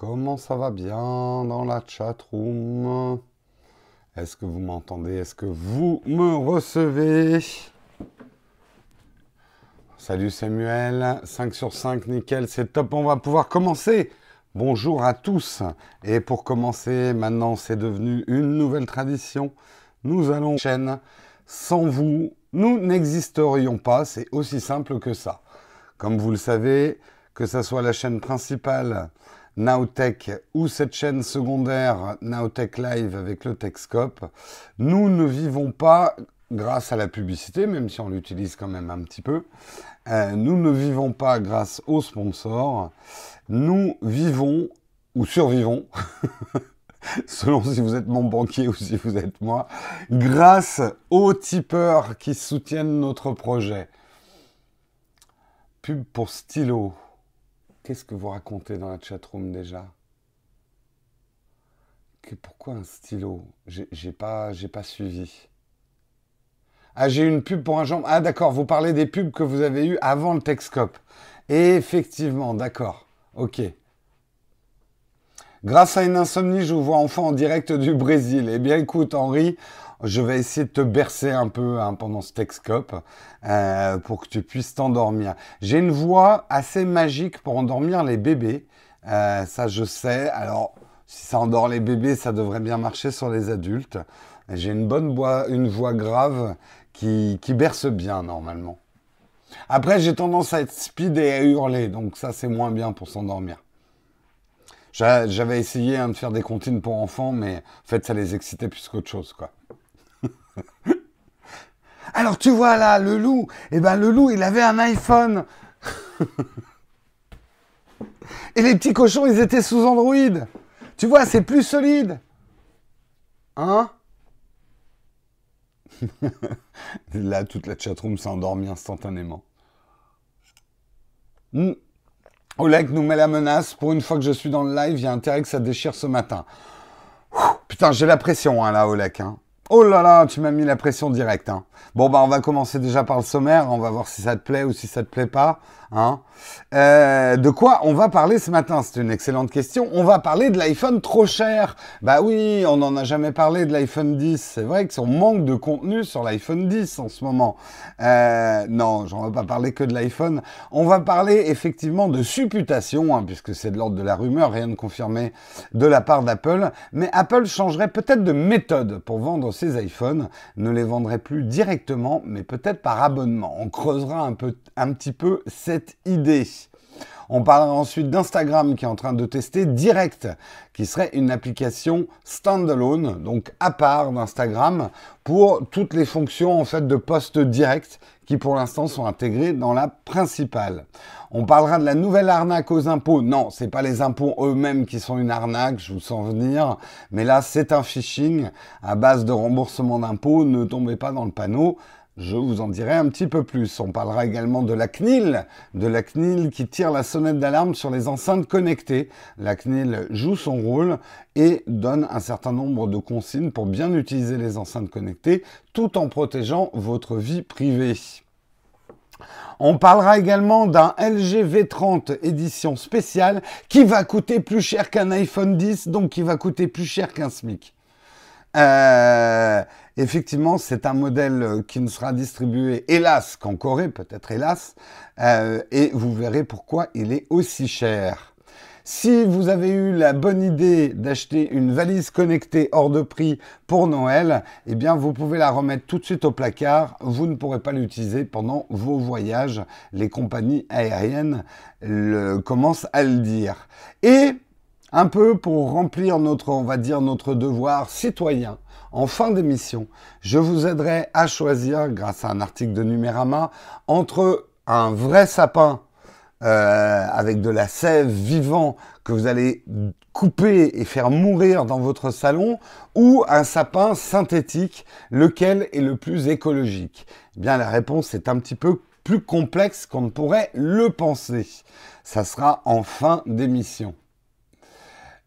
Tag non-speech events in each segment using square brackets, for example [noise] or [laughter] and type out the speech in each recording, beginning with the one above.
Comment ça va bien dans la chat room Est-ce que vous m'entendez? Est-ce que vous me recevez? Salut Samuel, 5 sur 5, nickel, c'est top, on va pouvoir commencer. Bonjour à tous. Et pour commencer, maintenant c'est devenu une nouvelle tradition. Nous allons chaîne. Sans vous, nous n'existerions pas, c'est aussi simple que ça. Comme vous le savez, que ce soit la chaîne principale Nowtech ou cette chaîne secondaire Nowtech Live avec le Techscope, nous ne vivons pas grâce à la publicité, même si on l'utilise quand même un petit peu. Euh, nous ne vivons pas grâce aux sponsors. Nous vivons ou survivons, [laughs] selon si vous êtes mon banquier ou si vous êtes moi, grâce aux tipeurs qui soutiennent notre projet. Pub pour stylo. Qu'est-ce que vous racontez dans la chatroom déjà? Pourquoi un stylo? J'ai pas, pas suivi. Ah, j'ai une pub pour un jambe. Ah, d'accord, vous parlez des pubs que vous avez eues avant le Texcope. Effectivement, d'accord. Ok. Grâce à une insomnie, je vous vois enfin en direct du Brésil. Eh bien, écoute, Henri, je vais essayer de te bercer un peu hein, pendant ce Texcope euh, pour que tu puisses t'endormir. J'ai une voix assez magique pour endormir les bébés. Euh, ça, je sais. Alors, si ça endort les bébés, ça devrait bien marcher sur les adultes. J'ai une bonne voix, une voix grave qui, berce bien normalement. Après, j'ai tendance à être speed et à hurler, donc ça, c'est moins bien pour s'endormir. J'avais essayé hein, de faire des comptines pour enfants, mais en fait, ça les excitait plus qu'autre chose, quoi. [laughs] Alors tu vois là, le loup, eh ben le loup, il avait un iPhone. [laughs] Et les petits cochons, ils étaient sous Android. Tu vois, c'est plus solide. Hein? [laughs] Là, toute la chatroom s'est endormie instantanément. Hmm. Oleg nous met la menace. Pour une fois que je suis dans le live, il y a intérêt que ça déchire ce matin. putain, j'ai la pression hein, là, Oleg. Hein. Oh là là, tu m'as mis la pression directe. Hein. Bon, bah, on va commencer déjà par le sommaire. On va voir si ça te plaît ou si ça te plaît pas. Hein. Euh, de quoi on va parler ce matin? C'est une excellente question. On va parler de l'iPhone trop cher. Bah oui, on n'en a jamais parlé de l'iPhone 10. C'est vrai que son manque de contenu sur l'iPhone 10 en ce moment. Euh, non, j'en vais pas parler que de l'iPhone. On va parler effectivement de supputation, hein, puisque c'est de l'ordre de la rumeur, rien de confirmé de la part d'Apple. Mais Apple changerait peut-être de méthode pour vendre ses iPhones. Ne les vendrait plus directement, mais peut-être par abonnement. On creusera un un petit peu idée. On parlera ensuite d'Instagram qui est en train de tester Direct, qui serait une application standalone, donc à part d'Instagram, pour toutes les fonctions en fait de post direct qui pour l'instant sont intégrées dans la principale. On parlera de la nouvelle arnaque aux impôts. Non, c'est pas les impôts eux-mêmes qui sont une arnaque, je vous sens venir, mais là c'est un phishing à base de remboursement d'impôts. Ne tombez pas dans le panneau. Je vous en dirai un petit peu plus. On parlera également de la CNIL, de la CNIL qui tire la sonnette d'alarme sur les enceintes connectées. La CNIL joue son rôle et donne un certain nombre de consignes pour bien utiliser les enceintes connectées tout en protégeant votre vie privée. On parlera également d'un LG V30 édition spéciale qui va coûter plus cher qu'un iPhone 10, donc qui va coûter plus cher qu'un SMIC. Euh, effectivement, c'est un modèle euh, qui ne sera distribué, hélas, qu'en Corée, peut-être hélas, euh, et vous verrez pourquoi il est aussi cher. Si vous avez eu la bonne idée d'acheter une valise connectée hors de prix pour Noël, eh bien vous pouvez la remettre tout de suite au placard. Vous ne pourrez pas l'utiliser pendant vos voyages. Les compagnies aériennes commencent à le dire. Et un peu pour remplir notre, on va dire, notre devoir citoyen. En fin d'émission, je vous aiderai à choisir, grâce à un article de Numérama, entre un vrai sapin euh, avec de la sève vivant que vous allez couper et faire mourir dans votre salon, ou un sapin synthétique, lequel est le plus écologique eh Bien, la réponse est un petit peu plus complexe qu'on ne pourrait le penser. Ça sera en fin d'émission.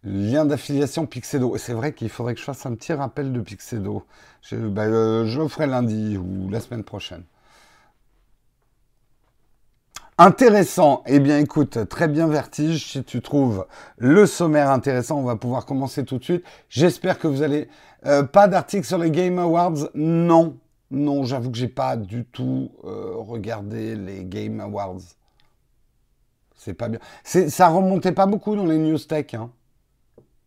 Lien d'affiliation Pixedo. C'est vrai qu'il faudrait que je fasse un petit rappel de Pixedo. Je, bah, euh, je le ferai lundi ou la semaine prochaine. Intéressant. Eh bien, écoute, très bien vertige. Si tu trouves le sommaire intéressant, on va pouvoir commencer tout de suite. J'espère que vous allez... Euh, pas d'article sur les Game Awards Non. Non, j'avoue que j'ai pas du tout euh, regardé les Game Awards. C'est pas bien. Ça remontait pas beaucoup dans les news tech. Hein.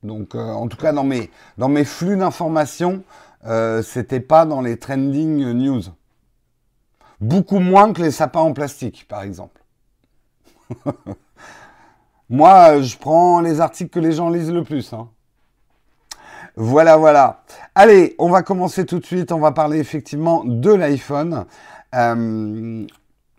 Donc, euh, en tout cas, dans mes, flux d'informations, c'était pas dans les trending news. Beaucoup moins que les sapins en plastique, par exemple. [laughs] Moi, je prends les articles que les gens lisent le plus. Hein. Voilà, voilà. Allez, on va commencer tout de suite. On va parler effectivement de l'iPhone. Euh,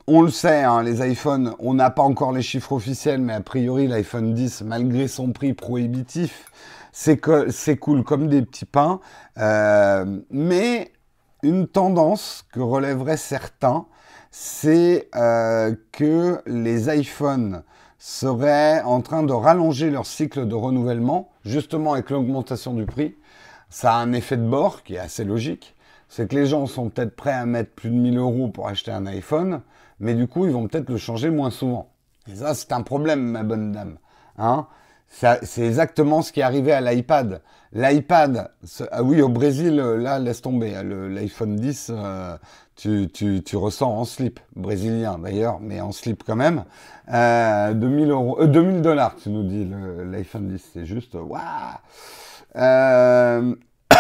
on le sait, hein, les iPhones, on n'a pas encore les chiffres officiels, mais a priori, l'iPhone 10, malgré son prix prohibitif, c'est cool comme des petits pains. Euh, mais une tendance que relèveraient certains, c'est euh, que les iPhones seraient en train de rallonger leur cycle de renouvellement, justement avec l'augmentation du prix. Ça a un effet de bord qui est assez logique. C'est que les gens sont peut-être prêts à mettre plus de 1000 euros pour acheter un iPhone, mais du coup, ils vont peut-être le changer moins souvent. Et ça, c'est un problème, ma bonne dame. Hein c'est exactement ce qui est arrivé à l'iPad. L'iPad, ah oui, au Brésil, là, laisse tomber. Hein, L'iPhone 10, euh, tu, tu, tu, ressens en slip, brésilien d'ailleurs, mais en slip quand même. Euh, 2000 euros, euh, 2000 dollars, tu nous dis, l'iPhone 10. C'est juste, waouh euh... [coughs]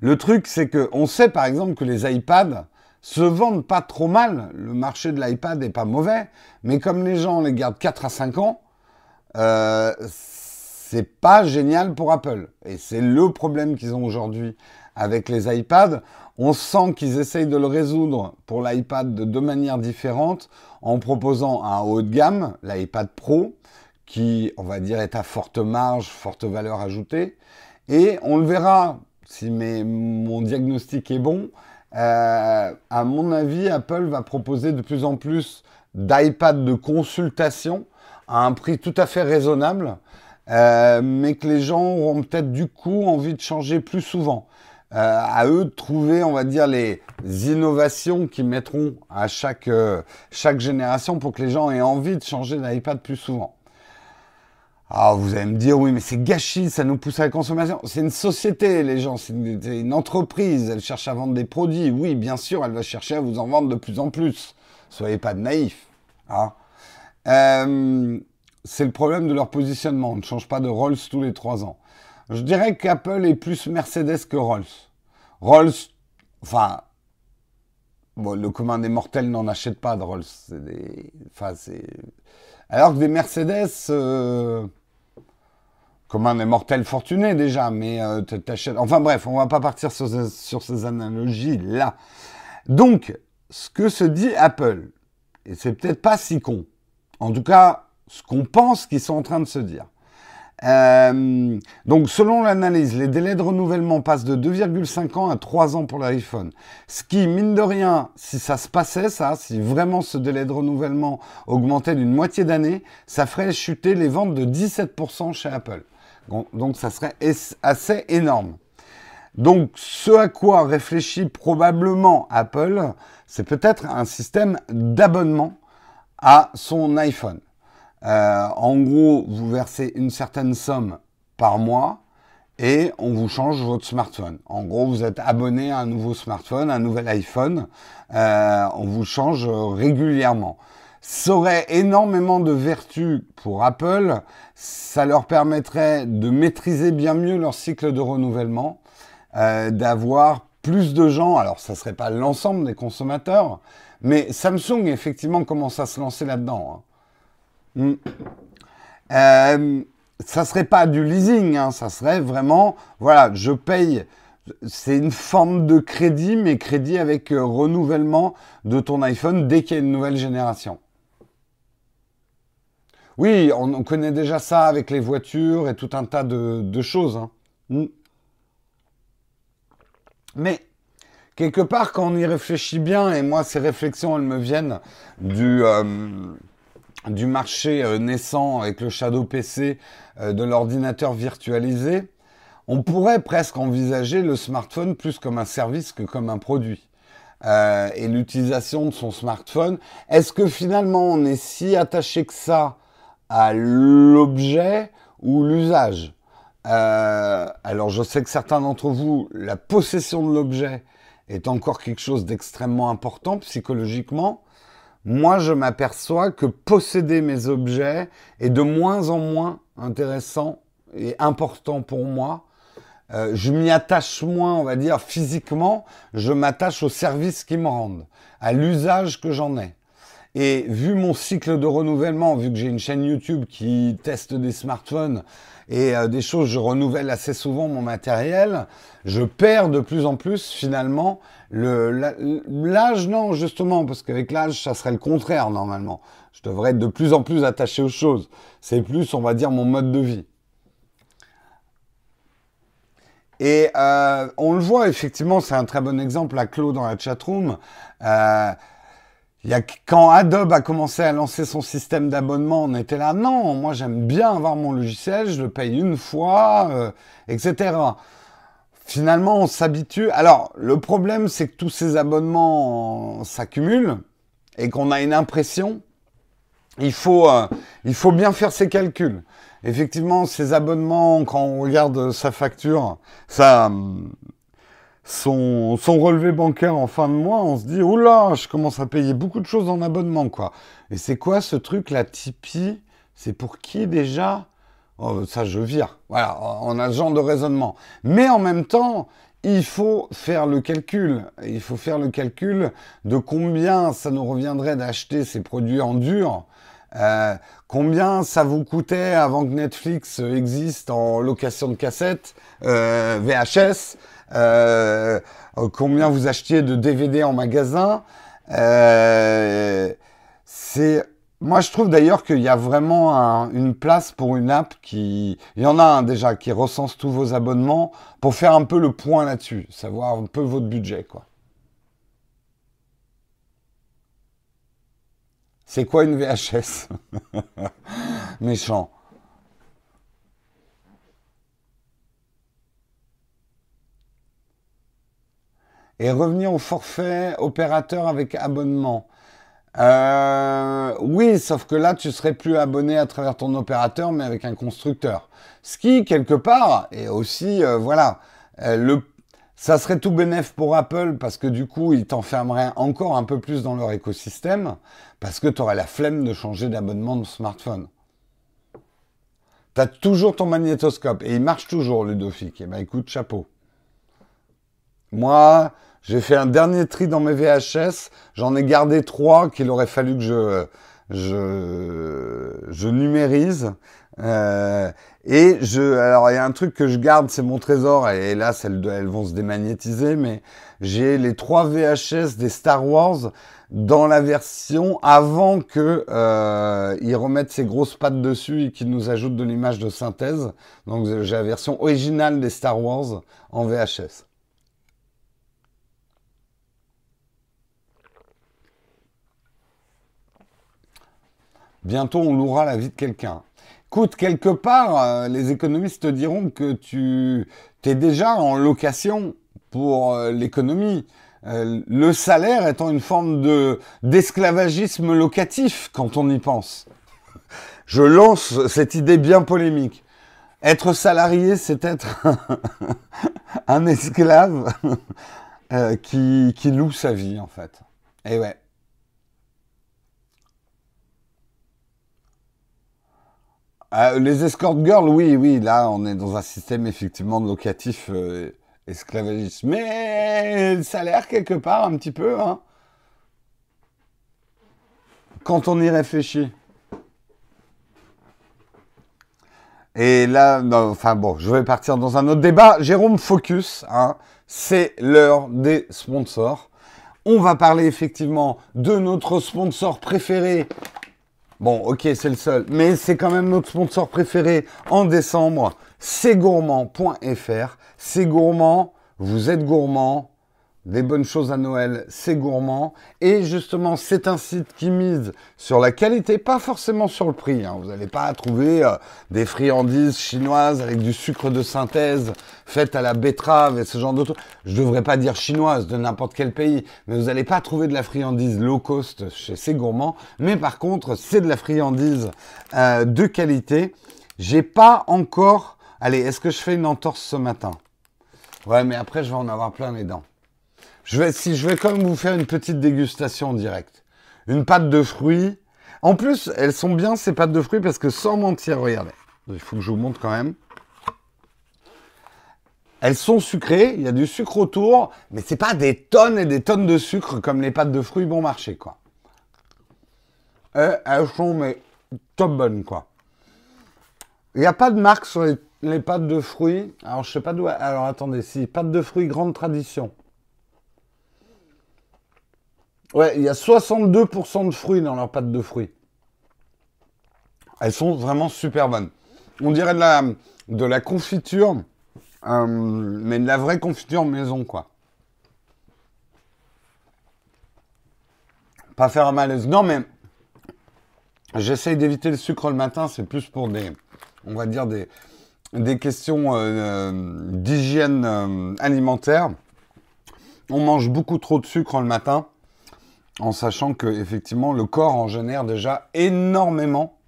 Le truc, c'est que on sait par exemple que les iPads se vendent pas trop mal. Le marché de l'iPad est pas mauvais, mais comme les gens les gardent 4 à 5 ans, euh, c'est pas génial pour Apple. Et c'est le problème qu'ils ont aujourd'hui avec les iPads. On sent qu'ils essayent de le résoudre pour l'iPad de deux manières différentes en proposant un haut de gamme, l'iPad Pro, qui, on va dire, est à forte marge, forte valeur ajoutée. Et on le verra si mon diagnostic est bon. Euh, à mon avis, Apple va proposer de plus en plus d'iPad de consultation à un prix tout à fait raisonnable, euh, mais que les gens auront peut-être du coup envie de changer plus souvent. Euh, à eux de trouver, on va dire, les innovations qu'ils mettront à chaque, euh, chaque génération pour que les gens aient envie de changer d'iPad plus souvent. Alors vous allez me dire, oui, mais c'est gâchis, ça nous pousse à la consommation. C'est une société, les gens, c'est une, entreprise, elle cherche à vendre des produits. Oui, bien sûr, elle va chercher à vous en vendre de plus en plus. Soyez pas naïfs. Hein euh, c'est le problème de leur positionnement. On ne change pas de Rolls tous les trois ans. Je dirais qu'Apple est plus Mercedes que Rolls. Rolls, enfin, bon, le commun des mortels n'en achète pas de Rolls. Des, enfin, Alors que des Mercedes, euh, commun des mortels fortunés déjà, mais euh, t'achètes. Enfin bref, on va pas partir sur sur ces analogies là. Donc, ce que se dit Apple, et c'est peut-être pas si con, en tout cas, ce qu'on pense qu'ils sont en train de se dire. Euh, donc, selon l'analyse, les délais de renouvellement passent de 2,5 ans à 3 ans pour l'iPhone. Ce qui, mine de rien, si ça se passait, ça, si vraiment ce délai de renouvellement augmentait d'une moitié d'année, ça ferait chuter les ventes de 17% chez Apple. Donc, ça serait assez énorme. Donc, ce à quoi réfléchit probablement Apple, c'est peut-être un système d'abonnement à son iPhone. Euh, en gros, vous versez une certaine somme par mois et on vous change votre smartphone. En gros, vous êtes abonné à un nouveau smartphone, un nouvel iPhone. Euh, on vous change régulièrement. Ça aurait énormément de vertus pour Apple. Ça leur permettrait de maîtriser bien mieux leur cycle de renouvellement, euh, d'avoir plus de gens. Alors, ça serait pas l'ensemble des consommateurs, mais Samsung, effectivement, commence à se lancer là-dedans. Hein. Hmm. Euh, ça serait pas du leasing, hein, ça serait vraiment, voilà, je paye. C'est une forme de crédit, mais crédit avec euh, renouvellement de ton iPhone dès qu'il y a une nouvelle génération. Oui, on, connaît déjà ça avec les voitures et tout un tas de, choses. Hein. Hmm. Mais quelque part, quand on y réfléchit bien, et moi, ces réflexions, elles me viennent du, euh, du marché euh, naissant avec le Shadow PC euh, de l'ordinateur virtualisé, on pourrait presque envisager le smartphone plus comme un service que comme un produit. euh, et l'utilisation de son smartphone. Est-ce que finalement on est si attaché que ça à l'objet ou l'usage? Alors je sais que certains d'entre vous, la possession de l'objet est encore quelque chose d'extrêmement important psychologiquement. Moi, je m'aperçois que posséder mes objets est de moins en moins intéressant et important pour moi euh, je m'y attache moins, on va dire, physiquement, je m'attache au service qui me rendent, à l'usage que j'en ai. Et vu mon cycle de renouvellement, vu que j'ai une chaîne YouTube qui teste des smartphones et euh, des choses, je renouvelle assez souvent mon matériel, je perds de plus en plus finalement l'âge, non, justement, parce qu'avec l'âge, ça serait le contraire normalement. Je devrais être de plus en plus attaché aux choses. C'est plus, on va dire, mon mode de vie. Et euh, on le voit effectivement, c'est un très bon exemple à Claude dans la chatroom. Euh, y a, quand Adobe a commencé à lancer son système d'abonnement, on était là, non, moi j'aime bien avoir mon logiciel, je le paye une fois, euh, etc. Finalement, on s'habitue. Alors, le problème, c'est que tous ces abonnements s'accumulent et qu'on a une impression. Il faut, euh, il faut bien faire ses calculs effectivement, ces abonnements, quand on regarde sa facture, ça, son, son relevé bancaire en fin de mois, on se dit, oula, je commence à payer beaucoup de choses en abonnement, quoi. Et c'est quoi ce truc, la Tipeee? C'est pour qui déjà? Oh, Ça, je vire. Voilà, on a ce genre de raisonnement. Mais en même temps, il faut faire le calcul. Il faut faire le calcul de combien ça nous reviendrait d'acheter ces produits en dur euh, combien ça vous coûtait avant que Netflix existe en location de cassettes, euh, VHS euh, Combien vous achetiez de DVD en magasin C'est moi, je trouve d'ailleurs qu'il y a vraiment une place pour une app qui, il y en a un déjà qui recense tous vos abonnements pour faire un peu le point là-dessus, savoir un peu votre budget, quoi. C'est quoi une VHS [laughs] Méchant. Et revenir au forfait opérateur avec abonnement. Euh, oui, sauf que là, tu serais plus abonné à travers ton opérateur, mais avec un constructeur. Ce qui, quelque part, est aussi, euh, voilà, euh, le ça serait tout bénéf pour Apple parce que du coup, ils t'enfermeraient encore un peu plus dans leur écosystème parce que tu aurais la flemme de changer d'abonnement de smartphone. Tu as toujours ton magnétoscope et il marche toujours, Ludovic. Eh ben écoute, chapeau. Moi, j'ai fait un dernier tri dans mes VHS. J'en ai gardé trois qu'il aurait fallu que je, je, je numérise. Euh, et je, alors il y a un truc que je garde, c'est mon trésor. Et là, elles, elles vont se démagnétiser, mais j'ai les trois VHS des Star Wars dans la version avant que euh, ils remettent ces grosses pattes dessus et qu'ils nous ajoutent de l'image de synthèse. Donc j'ai la version originale des Star Wars en VHS. Bientôt, on louera la vie de quelqu'un. Écoute, quelque part, euh, les économistes te diront que tu es déjà en location pour euh, l'économie. Euh, le salaire étant une forme de d'esclavagisme locatif quand on y pense. Je lance cette idée bien polémique. Être salarié, c'est être [laughs] un esclave [laughs] qui, qui loue sa vie, en fait. Et ouais. Ah, les escort girls, oui, oui, là, on est dans un système effectivement de locatif euh, esclavagiste. Mais ça a l'air quelque part un petit peu, hein, quand on y réfléchit. Et là, enfin bon, je vais partir dans un autre débat. Jérôme, focus, hein, c'est l'heure des sponsors. On va parler effectivement de notre sponsor préféré Bon, ok, c'est le seul. Mais c'est quand même notre sponsor préféré en décembre. C'est gourmand.fr. C'est gourmand. Vous êtes gourmand. Des bonnes choses à Noël, c'est gourmand. Et justement, c'est un site qui mise sur la qualité, pas forcément sur le prix. Hein. Vous n'allez pas trouver euh, des friandises chinoises avec du sucre de synthèse faites à la betterave et ce genre de trucs. Je devrais pas dire chinoise de n'importe quel pays, mais vous n'allez pas trouver de la friandise low cost chez C'est Gourmand. Mais par contre, c'est de la friandise euh, de qualité. J'ai pas encore... Allez, est-ce que je fais une entorse ce matin? Ouais, mais après, je vais en avoir plein les dents. Je vais, si quand même vous faire une petite dégustation en direct. Une pâte de fruits. En plus, elles sont bien ces pâtes de fruits parce que sans mentir, regardez. Il faut que je vous montre quand même. Elles sont sucrées, il y a du sucre autour, mais c'est pas des tonnes et des tonnes de sucre comme les pâtes de fruits bon marché, quoi. elles sont mais top bonnes, quoi. Il n'y a pas de marque sur les, les, pâtes de fruits. Alors je sais pas d'où. Alors attendez, si pâtes de fruits grande tradition. Ouais, il y a 62% de fruits dans leurs pâtes de fruits. Elles sont vraiment super bonnes. On dirait de la, de la confiture, euh, mais de la vraie confiture maison, quoi. Pas faire un malaise. Non, mais j'essaye d'éviter le sucre le matin. C'est plus pour des, on va dire, des, des questions euh, d'hygiène euh, alimentaire. On mange beaucoup trop de sucre le matin en sachant que effectivement le corps en génère déjà énormément,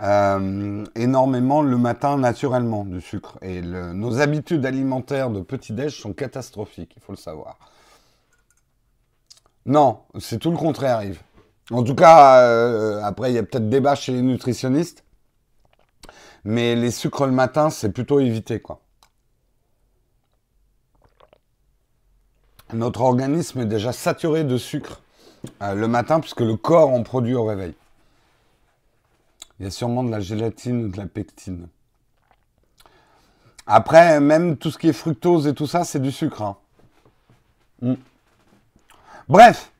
euh, énormément le matin naturellement du sucre. Et nos habitudes alimentaires de petit-déj sont catastrophiques, il faut le savoir. Non, c'est tout le contraire, Yves. En tout cas, euh, après, il y a peut-être débat chez les nutritionnistes, mais les sucres le matin, c'est plutôt évité, quoi. Notre organisme est déjà saturé de sucre euh, le matin puisque le corps en produit au réveil. Il y a sûrement de la gélatine ou de la pectine. Après, même tout ce qui est fructose et tout ça, c'est du sucre. Hein. Hmm. Bref,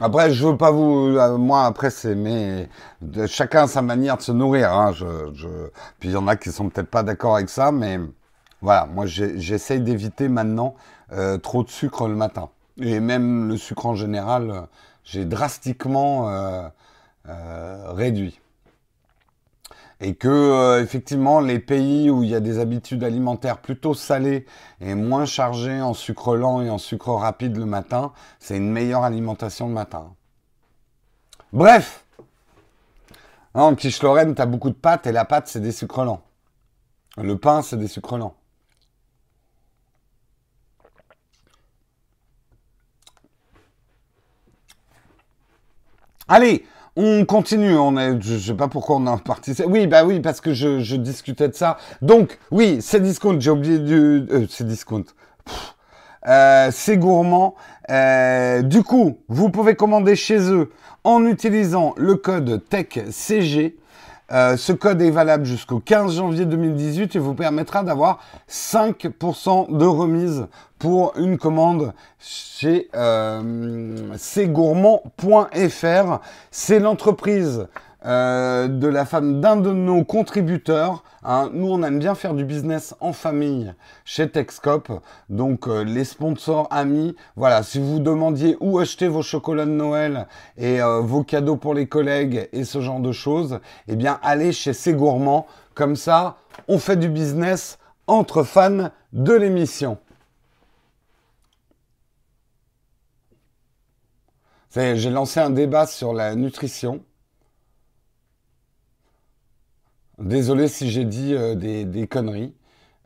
après, je veux pas vous. Euh, moi, après, c'est mais chacun a sa manière de se nourrir. Hein. Puis il y en a qui sont peut-être pas d'accord avec ça, mais voilà, moi j'essaye d'éviter maintenant euh, trop de sucre le matin. Et même le sucre en général, euh, j'ai drastiquement euh, réduit. Et que effectivement les pays où il y a des habitudes alimentaires plutôt salées et moins chargées en sucre lent et en sucre rapide le matin, c'est une meilleure alimentation le matin. Bref, en quiche Lorraine, tu beaucoup de pâtes et la pâte, c'est des sucres lents. Le pain, c'est des sucres lents. Allez, on continue. On est, je, sais pas pourquoi on a parti. Oui, bah oui, parce que je, discutais de ça. Donc, oui, c'est discount. J'ai oublié du. Euh, c'est discount. Euh, c'est gourmand. Euh, du coup, vous pouvez commander chez eux en utilisant le code TECHCG. Euh, ce code est valable jusqu'au 15 janvier 2018 et vous permettra d'avoir 5% de remise pour une commande chez euh, cgourmand.fr. C'est l'entreprise euh, de la femme d'un de nos contributeurs. Hein. Nous, on aime bien faire du business en famille chez Texcop. Donc, euh, les sponsors, amis, voilà, si vous demandiez où acheter vos chocolats de Noël et euh, vos cadeaux pour les collègues et ce genre de choses, eh bien, allez chez C'est Gourmand. Comme ça, on fait du business entre fans de l'émission. J'ai lancé un débat sur la nutrition. Désolé si j'ai dit euh, des, conneries.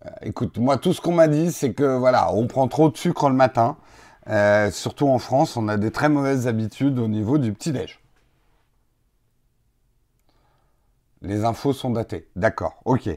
Euh, écoute, moi, tout ce qu'on m'a dit, c'est que voilà, on prend trop de sucre le matin. Euh, surtout en France, on a des très mauvaises habitudes au niveau du petit-déj. Les infos sont datées. D'accord, ok.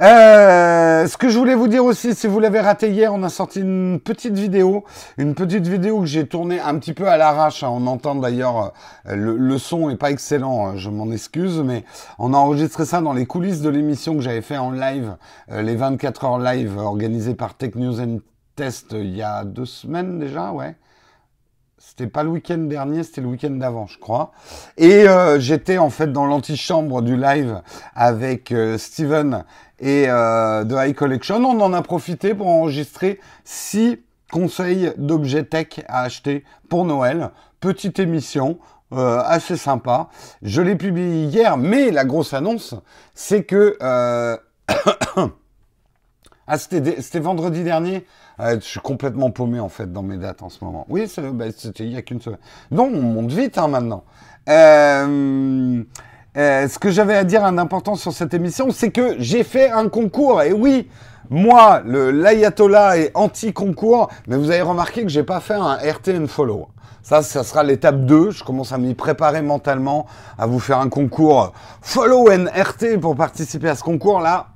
Euh, ce que je voulais vous dire aussi, si vous l'avez raté hier, on a sorti une petite vidéo. Une petite vidéo que j'ai tournée un petit peu à l'arrache. Hein. On entend d'ailleurs, euh, le, son est pas excellent, hein. je m'en excuse, mais on a enregistré ça dans les coulisses de l'émission que j'avais fait en live, euh, les 24 heures live organisées par Tech News and Test il y a deux semaines déjà, ouais. C'était pas le week-end dernier, c'était le week-end d'avant, je crois. Et euh, j'étais en fait dans l'antichambre du live avec euh, Steven et euh, The High Collection. On en a profité pour enregistrer six conseils d'objets tech à acheter pour Noël. Petite émission. Euh, assez sympa. Je l'ai publié hier, mais la grosse annonce, c'est que... Euh... ah, c'était vendredi dernier Je suis complètement paumé, en fait, dans mes dates en ce moment. Oui, bah, c'était il y a qu'une semaine. Non, on monte vite, hein, maintenant. Euh... Euh, ce que j'avais à dire d'important sur cette émission, c'est que j'ai fait un concours. Et oui, moi, le l'ayatollah est anti-concours, mais vous avez remarqué que j'ai pas fait un RT follow. Ça, ça sera l'étape 2. Je commence à m'y préparer mentalement, à vous faire un concours follow and RT pour participer à ce concours-là.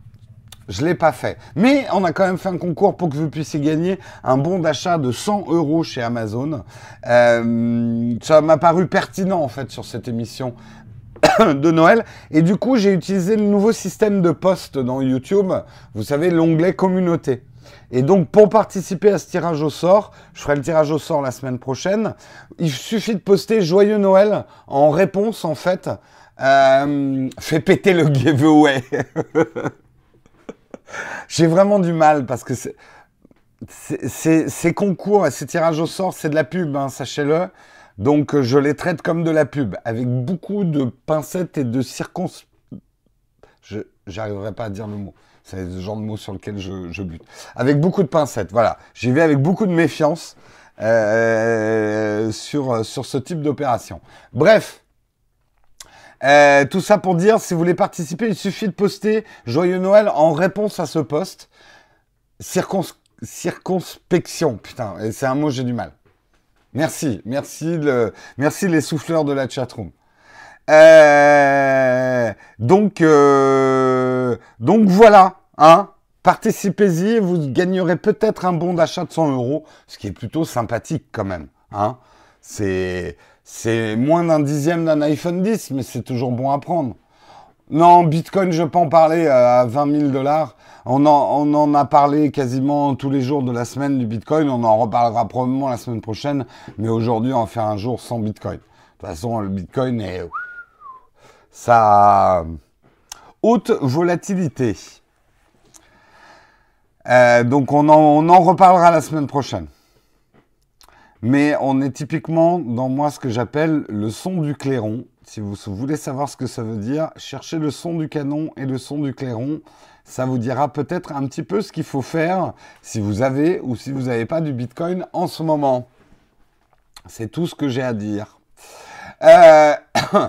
Je l'ai pas fait. Mais on a quand même fait un concours pour que vous puissiez gagner un bon d'achat de 100 euros chez Amazon. Euh, ça m'a paru pertinent en fait sur cette émission [coughs] de Noël. Et du coup, j'ai utilisé le nouveau système de post dans YouTube. Vous savez, l'onglet communauté. Et donc, pour participer à ce tirage au sort, je ferai le tirage au sort la semaine prochaine. Il suffit de poster Joyeux Noël en réponse, en fait. Euh, fait péter le giveaway. [laughs] J'ai vraiment du mal parce que ces concours ces tirages au sort, c'est de la pub, hein, sachez-le. Donc euh, je les traite comme de la pub, avec beaucoup de pincettes et de circons... Je pas à dire le mot. C'est le genre de mot sur lequel je, bute. Avec beaucoup de pincettes, voilà. J'y vais avec beaucoup de méfiance euh, sur, sur ce type d'opération. Bref, euh, tout ça pour dire, si vous voulez participer, il suffit de poster Joyeux Noël en réponse à ce poste. circonspection, putain, c'est un mot, j'ai du mal. Merci, merci, le, merci les souffleurs de la chatroom. Euh, donc, euh, donc voilà, hein. Participez-y, vous gagnerez peut-être un bon d'achat de 100 euros, ce qui est plutôt sympathique quand même. Hein. C'est, c'est moins d'un dixième d'un iPhone 10, mais c'est toujours bon à prendre. Non, Bitcoin, je peux en parler à 20 000 dollars. On en, a parlé quasiment tous les jours de la semaine du Bitcoin. On en reparlera probablement la semaine prochaine. Mais aujourd'hui, on va faire un jour sans Bitcoin. De toute façon, le Bitcoin est... Ça... Haute volatilité. Euh, donc on en, reparlera la semaine prochaine. Mais on est typiquement dans moi ce que j'appelle le son du clairon. Si vous voulez savoir ce que ça veut dire, cherchez le son du canon et le son du clairon ça vous dira peut-être un petit peu ce qu'il faut faire si vous avez ou si vous n'avez pas du Bitcoin en ce moment. C'est tout ce que j'ai à dire. Euh, [coughs]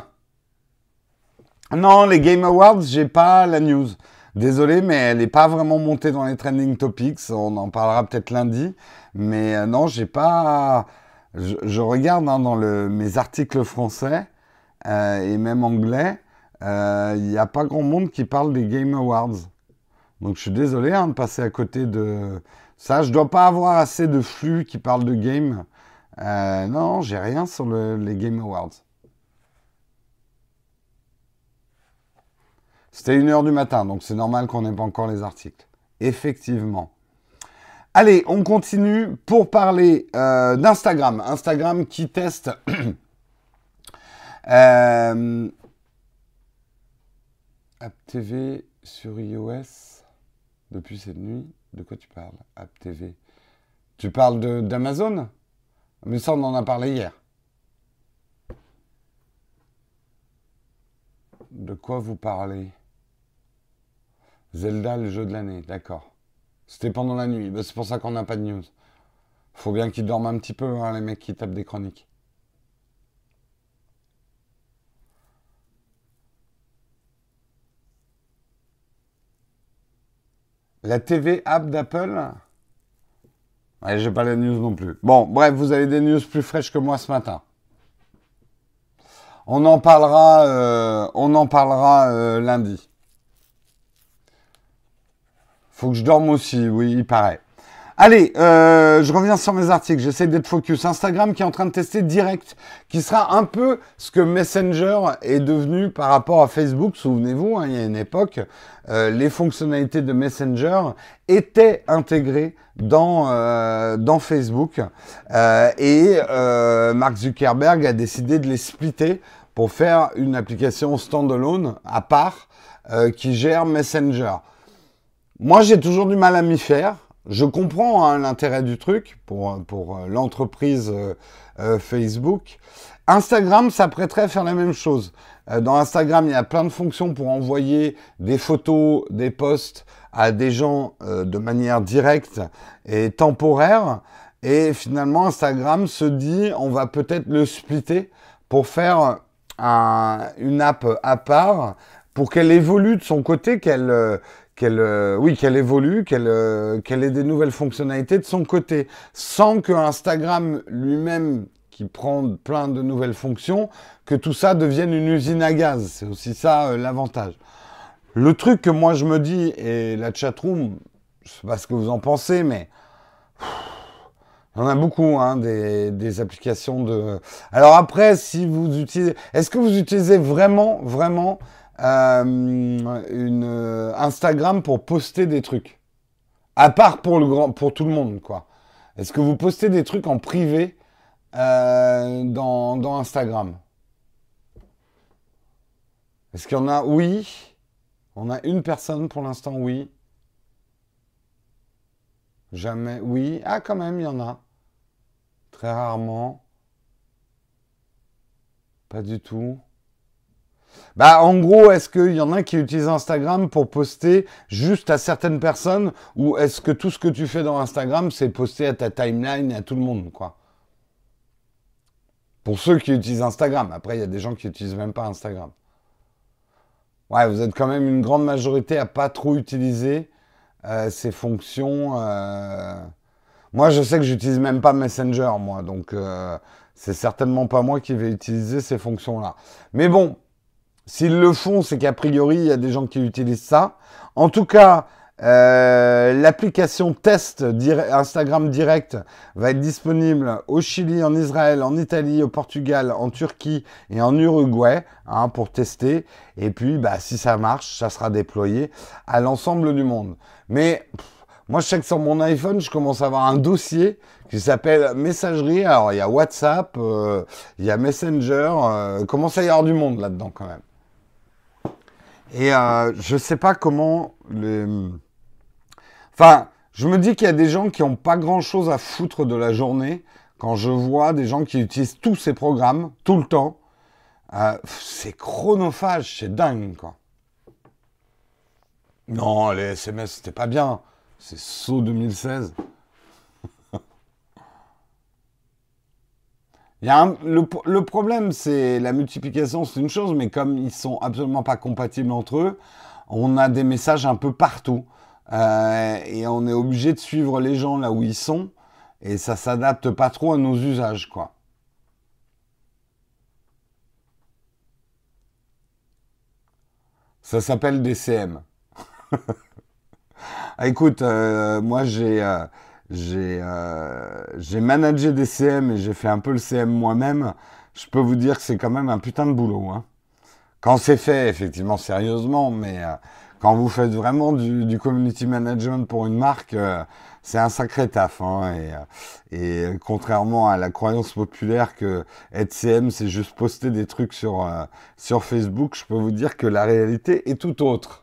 non, les Game Awards, j'ai pas la news. Désolé, mais elle n'est pas vraiment montée dans les trending topics. On en parlera peut-être lundi. Mais euh, non, j'ai pas. Je, regarde hein, dans mes articles français euh, et même anglais. Il n'y a pas grand monde qui parle des Game Awards. Donc je suis désolé hein, de passer à côté de ça. Je dois pas avoir assez de flux qui parlent de game. Euh, non, j'ai rien sur les Game Awards. C'était une heure du matin, donc c'est normal qu'on n'ait pas encore les articles. Effectivement. Allez, on continue pour parler euh, d'Instagram. Instagram qui teste [clears throat] euh, App TV sur iOS depuis cette nuit. De quoi tu parles App TV. Tu parles d'Amazon? Mais ça, on en a parlé hier. De quoi vous parlez? Zelda, le jeu de l'année, d'accord. C'était pendant la nuit. Bah, c'est pour ça qu'on n'a pas de news. Faut bien qu'ils dorment un petit peu, hein, les mecs qui tapent des chroniques. La TV app d'Apple? Ouais, j'ai pas la news non plus. Bon, bref, vous avez des news plus fraîches que moi ce matin. On en parlera, euh, on en parlera euh, lundi. Faut que je dorme aussi, oui, il paraît. Allez, euh, je reviens sur mes articles. J'essaie d'être focus. Instagram qui est en train de tester direct, qui sera un peu ce que Messenger est devenu par rapport à Facebook. Souvenez-vous, hein, il y a une époque, euh, les fonctionnalités de Messenger étaient intégrées dans, euh, dans Facebook. et Mark Zuckerberg a décidé de les splitter pour faire une application standalone à part qui gère Messenger. Moi, j'ai toujours du mal à m'y faire. Je comprends hein, l'intérêt du truc pour, pour euh, l'entreprise euh, euh, Facebook. Instagram s'apprêterait à faire la même chose. dans Instagram, il y a plein de fonctions pour envoyer des photos, des posts à des gens de manière directe et temporaire. Et finalement, Instagram se dit, on va peut-être le splitter pour faire une app à part, pour qu'elle évolue de son côté, qu'elle qu'elle euh, oui qu'elle évolue, qu'elle euh, qu'elle ait des nouvelles fonctionnalités de son côté, sans que Instagram lui-même qui prend plein de nouvelles fonctions, que tout ça devienne une usine à gaz. C'est aussi ça euh, l'avantage. Le truc que moi je me dis, et la chatroom, je sais pas ce que vous en pensez, mais il y en a beaucoup, hein, des, des, applications de. Alors après, si vous utilisez, est-ce que vous utilisez vraiment, vraiment une euh, Instagram pour poster des trucs. À part pour le grand, pour tout le monde, quoi. Est-ce que vous postez des trucs en privé euh, dans Instagram? Est-ce qu'il y en a? Oui. On a une personne pour l'instant, oui. Jamais, oui. Ah, quand même, il y en a. Très rarement. Pas du tout. Bah, en gros, est-ce qu'il y en a qui utilisent Instagram pour poster juste à certaines personnes ou est-ce que tout ce que tu fais dans Instagram, c'est poster à ta timeline et à tout le monde, quoi? Pour ceux qui utilisent Instagram. Après, il y a des gens qui utilisent même pas Instagram. Ouais, vous êtes quand même une grande majorité à pas trop utiliser euh, ces fonctions. Euh. Moi, je sais que j'utilise même pas Messenger, moi, donc euh, c'est certainement pas moi qui vais utiliser ces fonctions-là. Mais bon, S'ils le font, c'est qu'a priori, il y a des gens qui utilisent ça. En tout cas, euh, l'application test Instagram Direct va être disponible au Chili, en Israël, en Italie, au Portugal, en Turquie et en Uruguay hein, pour tester. Et puis, bah, si ça marche, ça sera déployé à l'ensemble du monde. Mais moi, je sais que sur mon iPhone, je commence à avoir un dossier qui s'appelle Messagerie. Alors, il y a WhatsApp, euh, il y a Messenger. Euh, commence à y avoir du monde là-dedans quand même. Et euh, je sais pas comment les... Enfin, je me dis qu'il y a des gens qui n'ont pas grand-chose à foutre de la journée quand je vois des gens qui utilisent tous ces programmes tout le temps. Euh, c'est chronophage, c'est dingue, quoi. Non, les SMS, c'était pas bien. C'est saut 2016. Le, problème, c'est la multiplication, c'est une chose, mais comme ils sont absolument pas compatibles entre eux, on a des messages un peu partout. Euh, et on est obligé de suivre les gens là où ils sont. Et ça s'adapte pas trop à nos usages, quoi. Ça s'appelle des CM. [laughs] Ah, écoute, euh, moi j'ai... Euh, euh, j'ai managé des CM et j'ai fait un peu le CM moi-même. Je peux vous dire que c'est quand même un putain de boulot. Hein. Quand c'est fait, effectivement, sérieusement, mais euh, quand vous faites vraiment du, community management pour une marque, euh, c'est un sacré taf. Hein, et, et, contrairement à la croyance populaire que être CM, c'est juste poster des trucs sur, sur Facebook, je peux vous dire que la réalité est tout autre.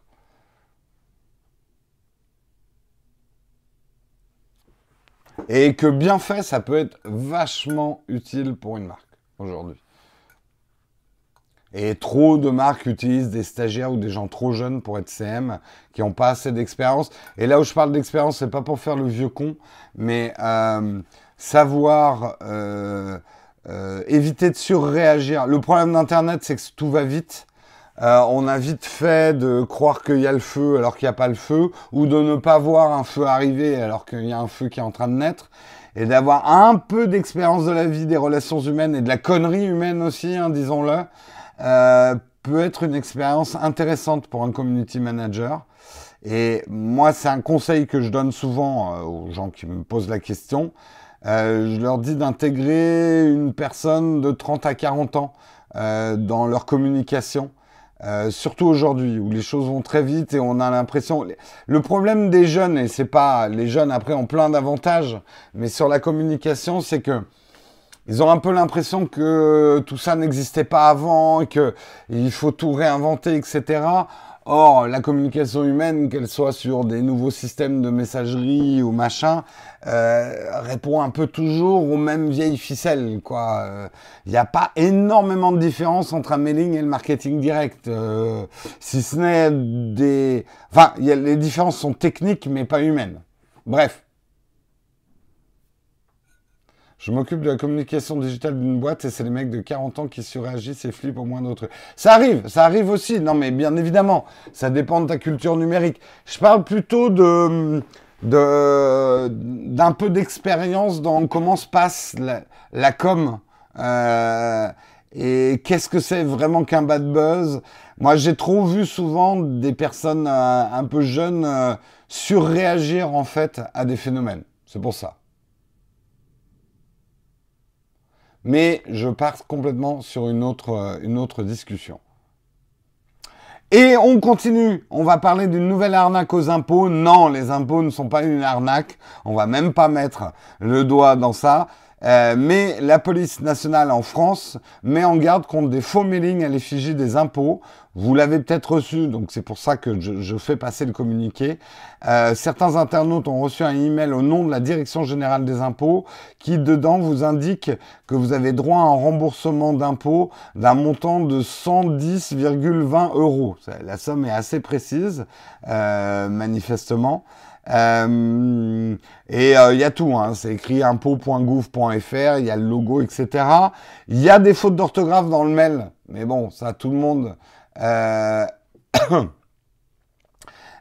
Et que bien fait, ça peut être vachement utile pour une marque aujourd'hui. Et trop de marques utilisent des stagiaires ou des gens trop jeunes pour être CM, qui n'ont pas assez d'expérience. Et là où je parle d'expérience, c'est pas pour faire le vieux con, mais euh, savoir euh, euh, éviter de surréagir. Le problème d'Internet, c'est que tout va vite. Euh, on a vite fait de croire qu'il y a le feu alors qu'il n'y a pas le feu, ou de ne pas voir un feu arriver alors qu'il y a un feu qui est en train de naître, et d'avoir un peu d'expérience de la vie, des relations humaines et de la connerie humaine aussi, hein, disons-le, euh, peut être une expérience intéressante pour un community manager. Et moi, c'est un conseil que je donne souvent euh, aux gens qui me posent la question. je leur dis d'intégrer une personne de 30 à 40 ans dans leur communication euh, surtout aujourd'hui où les choses vont très vite et on a l'impression. Le problème des jeunes et c'est pas les jeunes après ont plein d'avantages, mais sur la communication, c'est que ils ont un peu l'impression que tout ça n'existait pas avant et que il faut tout réinventer, etc. Or, la communication humaine, qu'elle soit sur des nouveaux systèmes de messagerie ou machin, euh, répond un peu toujours aux mêmes vieilles ficelles. quoi. Il n'y a pas énormément de différence entre un mailing et le marketing direct. Euh, si ce n'est des... Enfin, y a, les différences sont techniques mais pas humaines. Bref. Je m'occupe de la communication digitale d'une boîte et c'est les mecs de 40 ans qui surréagissent et flippent au moins d'autres. Ça arrive, ça arrive aussi. Non, mais bien évidemment, ça dépend de ta culture numérique. Je parle plutôt de d'un peu d'expérience dans comment se passe la, com. Euh, et qu'est-ce que c'est vraiment qu'un bad buzz? Moi, j'ai trop vu souvent des personnes euh, un peu jeunes euh, surréagir en fait à des phénomènes. C'est pour ça. Mais je pars complètement sur une autre, euh, une autre discussion. Et on continue. On va parler d'une nouvelle arnaque aux impôts. Non, les impôts ne sont pas une arnaque. On va même pas mettre le doigt dans ça. Euh, mais la police nationale en France met en garde contre des faux mailings à l'effigie des impôts. Vous l'avez peut-être reçu, donc c'est pour ça que je, fais passer le communiqué. Euh, certains internautes ont reçu un email au nom de la Direction générale des impôts qui dedans vous indique que vous avez droit à un remboursement d'impôts d'un montant de 110,20 euros. La somme est assez précise, euh, manifestement. Euh, et il euh, y a tout, hein. c'est écrit impôt.gouv.fr, il y a le logo, etc. Il y a des fautes d'orthographe dans le mail, mais bon, ça tout le monde... [coughs]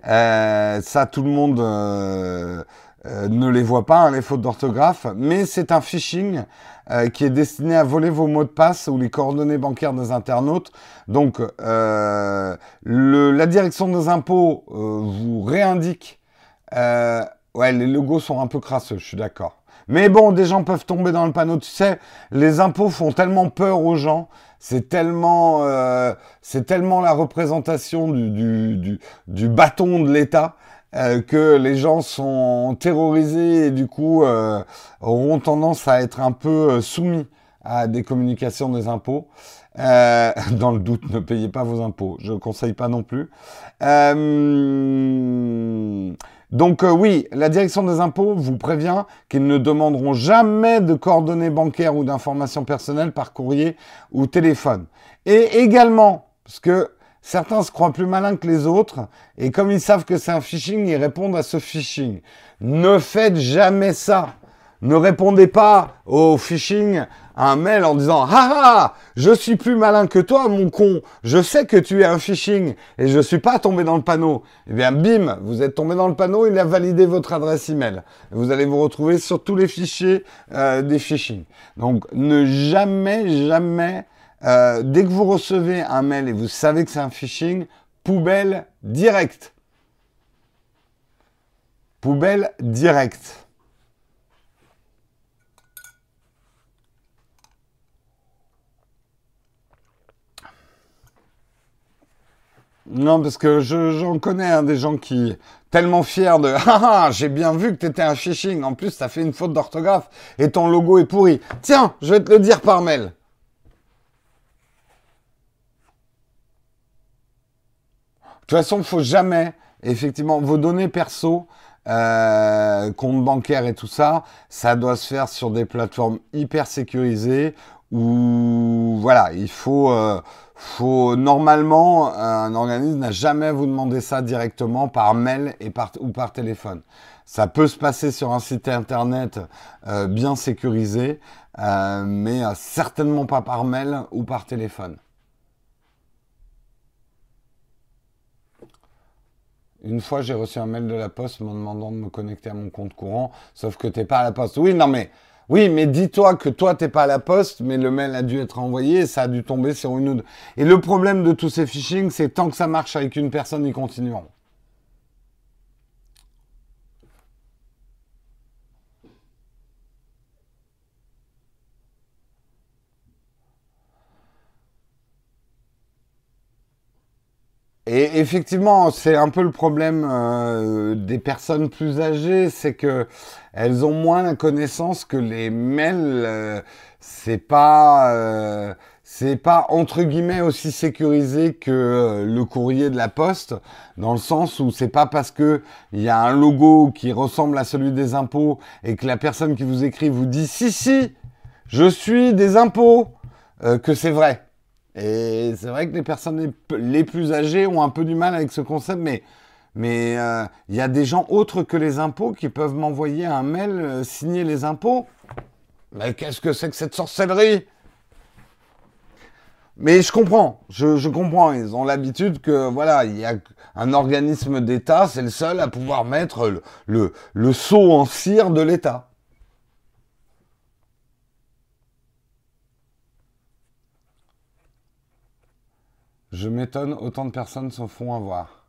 Euh, ça tout le monde ne les voit pas, hein, les fautes d'orthographe, mais c'est un phishing qui est destiné à voler vos mots de passe ou les coordonnées bancaires des internautes. Donc, la direction des impôts vous réindique euh, ouais, les logos sont un peu crasseux, je suis d'accord. Mais bon, des gens peuvent tomber dans le panneau. Tu sais, les impôts font tellement peur aux gens. C'est tellement, euh, c'est tellement la représentation du, du, du, bâton de l'État euh, que les gens sont terrorisés et du coup euh, auront tendance à être un peu soumis à des communications des impôts. [laughs] Dans le doute, ne payez pas vos impôts. Je ne conseille pas non plus. Donc euh, oui, la direction des impôts vous prévient qu'ils ne demanderont jamais de coordonnées bancaires ou d'informations personnelles par courrier ou téléphone. Et également, parce que certains se croient plus malins que les autres, et comme ils savent que c'est un phishing, ils répondent à ce phishing. Ne faites jamais ça. Ne répondez pas au phishing un mail en disant ah ah je suis plus malin que toi mon con. Je sais que tu es un phishing et je suis pas tombé dans le panneau. Eh bien bim vous êtes tombé dans le panneau il a validé votre adresse email. Vous allez vous retrouver sur tous les fichiers euh, des phishing. Donc ne jamais jamais euh, dès que vous recevez un mail et vous savez que c'est un phishing poubelle direct. Poubelle direct Non, parce que j'en connais hein, des gens qui tellement fiers de [laughs] ah, ah j'ai bien vu que t'étais un phishing. En plus, t'as fait une faute d'orthographe et ton logo est pourri. Tiens, je vais te le dire par mail. De toute façon, faut jamais, effectivement, vos données perso, euh, compte bancaire et tout ça, ça doit se faire sur des plateformes hyper sécurisées où, voilà, il faut. Euh, faut normalement un organisme n'a jamais vous demander ça directement par mail et par, ou par téléphone. Ça peut se passer sur un site internet euh, bien sécurisé, euh, mais certainement pas par mail ou par téléphone. Une fois, j'ai reçu un mail de la poste me demandant de me connecter à mon compte courant, sauf que t'es pas à la poste. Oui, non mais oui, mais dis-toi que toi, t'es pas à la poste, mais le mail a dû être envoyé et ça a dû tomber sur une ou. Et le problème de tous ces phishing, c'est tant que ça marche avec une personne, ils continueront. Et effectivement, c'est un peu le problème euh, des personnes plus âgées, c'est que elles ont moins la connaissance que les mails, euh, c'est pas, euh, c'est pas entre guillemets aussi sécurisé que euh, le courrier de la poste, dans le sens où c'est pas parce que il y a un logo qui ressemble à celui des impôts et que la personne qui vous écrit vous dit si si, je suis des impôts, que c'est vrai. Et c'est vrai que les personnes les, plus âgées ont un peu du mal avec ce concept, mais euh, il y a des gens autres que les impôts qui peuvent m'envoyer un mail signer les impôts. Mais qu'est-ce que c'est que cette sorcellerie? Mais je comprends, je, comprends. Ils ont l'habitude que, voilà, il y a un organisme d'État, c'est le seul à pouvoir mettre le, le, le sceau en cire de l'État. Je m'étonne, autant de personnes se font avoir.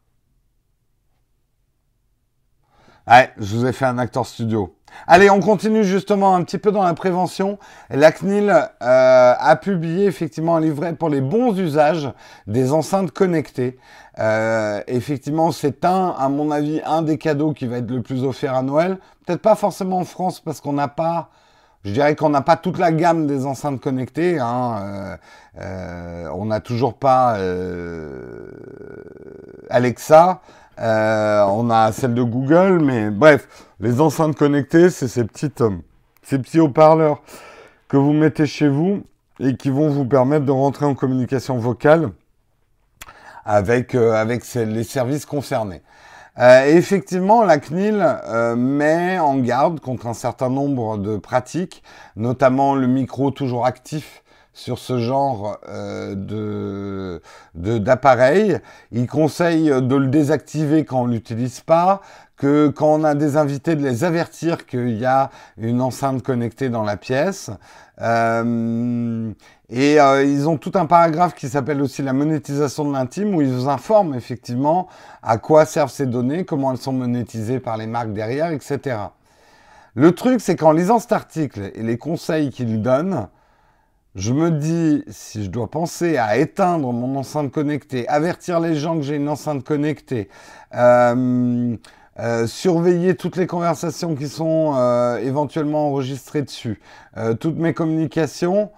Ouais, je vous ai fait un acteur studio. Allez, on continue justement un petit peu dans la prévention. La CNIL euh, a publié effectivement un livret pour les bons usages des enceintes connectées. Euh, effectivement, c'est un, à mon avis, un des cadeaux qui va être le plus offert à Noël. Peut-être pas forcément en France parce qu'on n'a pas, je dirais qu'on n'a pas toute la gamme des enceintes connectées. Hein. Euh, on n'a toujours pas Alexa. Euh, on a celle de Google, mais bref, les enceintes connectées, c'est ces petites, euh, ces petits haut-parleurs que vous mettez chez vous et qui vont vous permettre de rentrer en communication vocale avec, euh, avec les services concernés. Effectivement, la CNIL met en garde contre un certain nombre de pratiques, notamment le micro toujours actif sur ce genre euh, de d'appareil. Il conseille de le désactiver quand on l'utilise pas, que quand on a des invités de les avertir qu'il y a une enceinte connectée dans la pièce. Euh, et euh, ils ont tout un paragraphe qui s'appelle aussi la monétisation de l'intime où ils vous informent effectivement à quoi servent ces données, comment elles sont monétisées par les marques derrière, etc. Le truc, c'est qu'en lisant cet article et les conseils qu'ils donnent, je me dis, si je dois penser à éteindre mon enceinte connectée, avertir les gens que j'ai une enceinte connectée, euh, euh, surveiller toutes les conversations qui sont euh, éventuellement enregistrées dessus, toutes mes communications,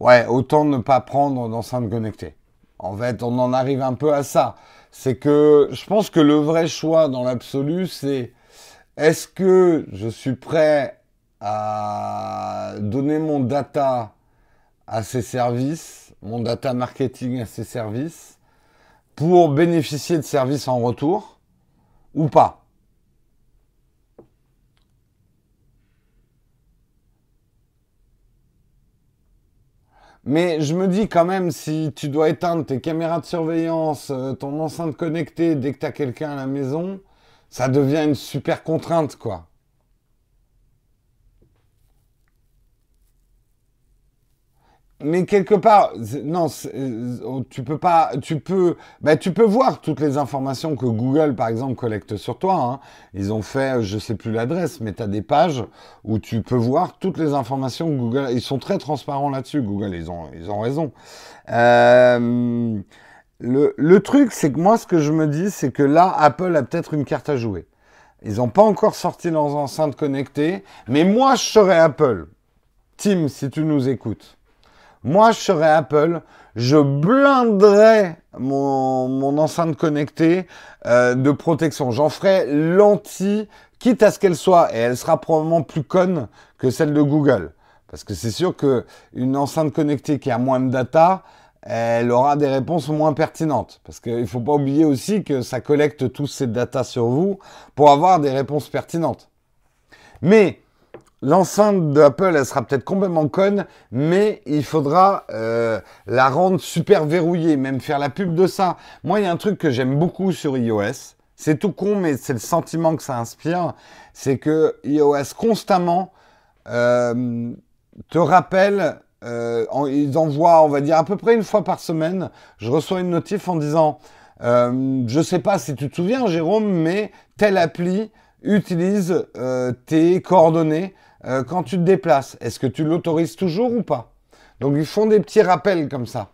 ouais, autant ne pas prendre d'enceinte connectée. En fait, on en arrive un peu à ça. C'est que je pense que le vrai choix dans l'absolu, c'est est-ce que je suis prêt à donner mon data à ses services, mon data marketing à ses services, pour bénéficier de services en retour ou pas. Mais je me dis quand même, si tu dois éteindre tes caméras de surveillance, euh, ton enceinte connectée dès que tu as quelqu'un à la maison, ça devient une super contrainte, quoi. Mais quelque part, non, euh, tu peux pas, tu peux, bah, tu peux voir toutes les informations que Google, par exemple, collecte sur toi. Hein. Ils ont fait, je sais plus l'adresse, mais tu as des pages où tu peux voir toutes les informations que Google. Ils sont très transparents là-dessus. Google, ils ont, ils ont raison. Euh, le, le truc, c'est que moi, ce que je me dis, c'est que là, Apple a peut-être une carte à jouer. Ils n'ont pas encore sorti leurs enceintes connectées, mais moi, je serais Apple. Tim, si tu nous écoutes moi, je serais Apple, je blinderais mon, enceinte connectée euh, de protection. J'en ferais l'anti, quitte à ce qu'elle soit, et elle sera probablement plus conne que celle de Google. Parce que c'est sûr qu'une enceinte connectée qui a moins de data, elle aura des réponses moins pertinentes. Parce qu'il ne faut pas oublier aussi que ça collecte tous ces data sur vous pour avoir des réponses pertinentes. Mais L'enceinte d'Apple, elle sera peut-être complètement conne, mais il faudra euh, la rendre super verrouillée, même faire la pub de ça. Moi, il y a un truc que j'aime beaucoup sur iOS. C'est tout con, mais c'est le sentiment que ça inspire. C'est que iOS constamment euh, te rappelle, euh, ils envoient, on va dire, à peu près une fois par semaine, je reçois une notif en disant, je sais pas si tu te souviens, Jérôme, mais telle appli utilise tes coordonnées euh, quand tu te déplaces, est-ce que tu l'autorises toujours ou pas? Donc ils font des petits rappels comme ça.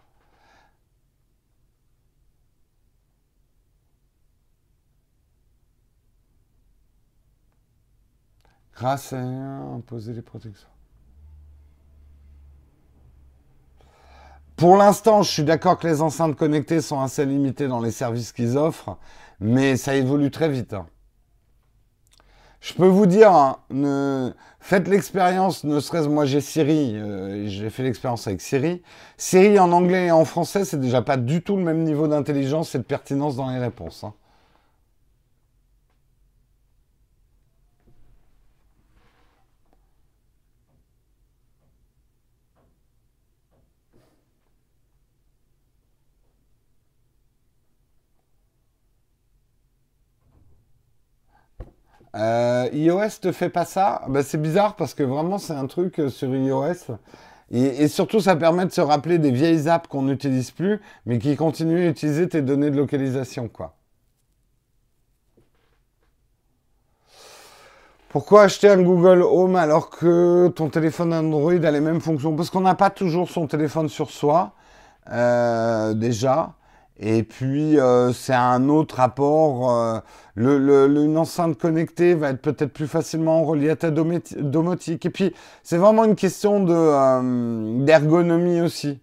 Grâce à imposer les protections. pour l'instant, je suis d'accord que les enceintes connectées sont assez limitées dans les services qu'ils offrent, mais ça évolue très vite. Hein. Je peux vous dire, hein, faites l'expérience, ne serait-ce moi j'ai Siri, euh, j'ai fait l'expérience avec Siri. Siri en anglais et en français, c'est déjà pas du tout le même niveau d'intelligence et de pertinence dans les réponses. Hein. Euh, iOS te fait pas ça? Bah, C'est bizarre parce que vraiment c'est un truc euh, sur iOS. Et, surtout ça permet de se rappeler des vieilles apps qu'on n'utilise plus mais qui continuent à utiliser tes données de localisation. quoi. Pourquoi acheter un Google Home alors que ton téléphone Android a les mêmes fonctions? Parce qu'on n'a pas toujours son téléphone sur soi, euh, déjà. Et puis, euh, c'est un autre rapport. Euh, le, une enceinte connectée va être peut-être plus facilement reliée à ta domotique. Et puis, c'est vraiment une question euh, d'ergonomie aussi.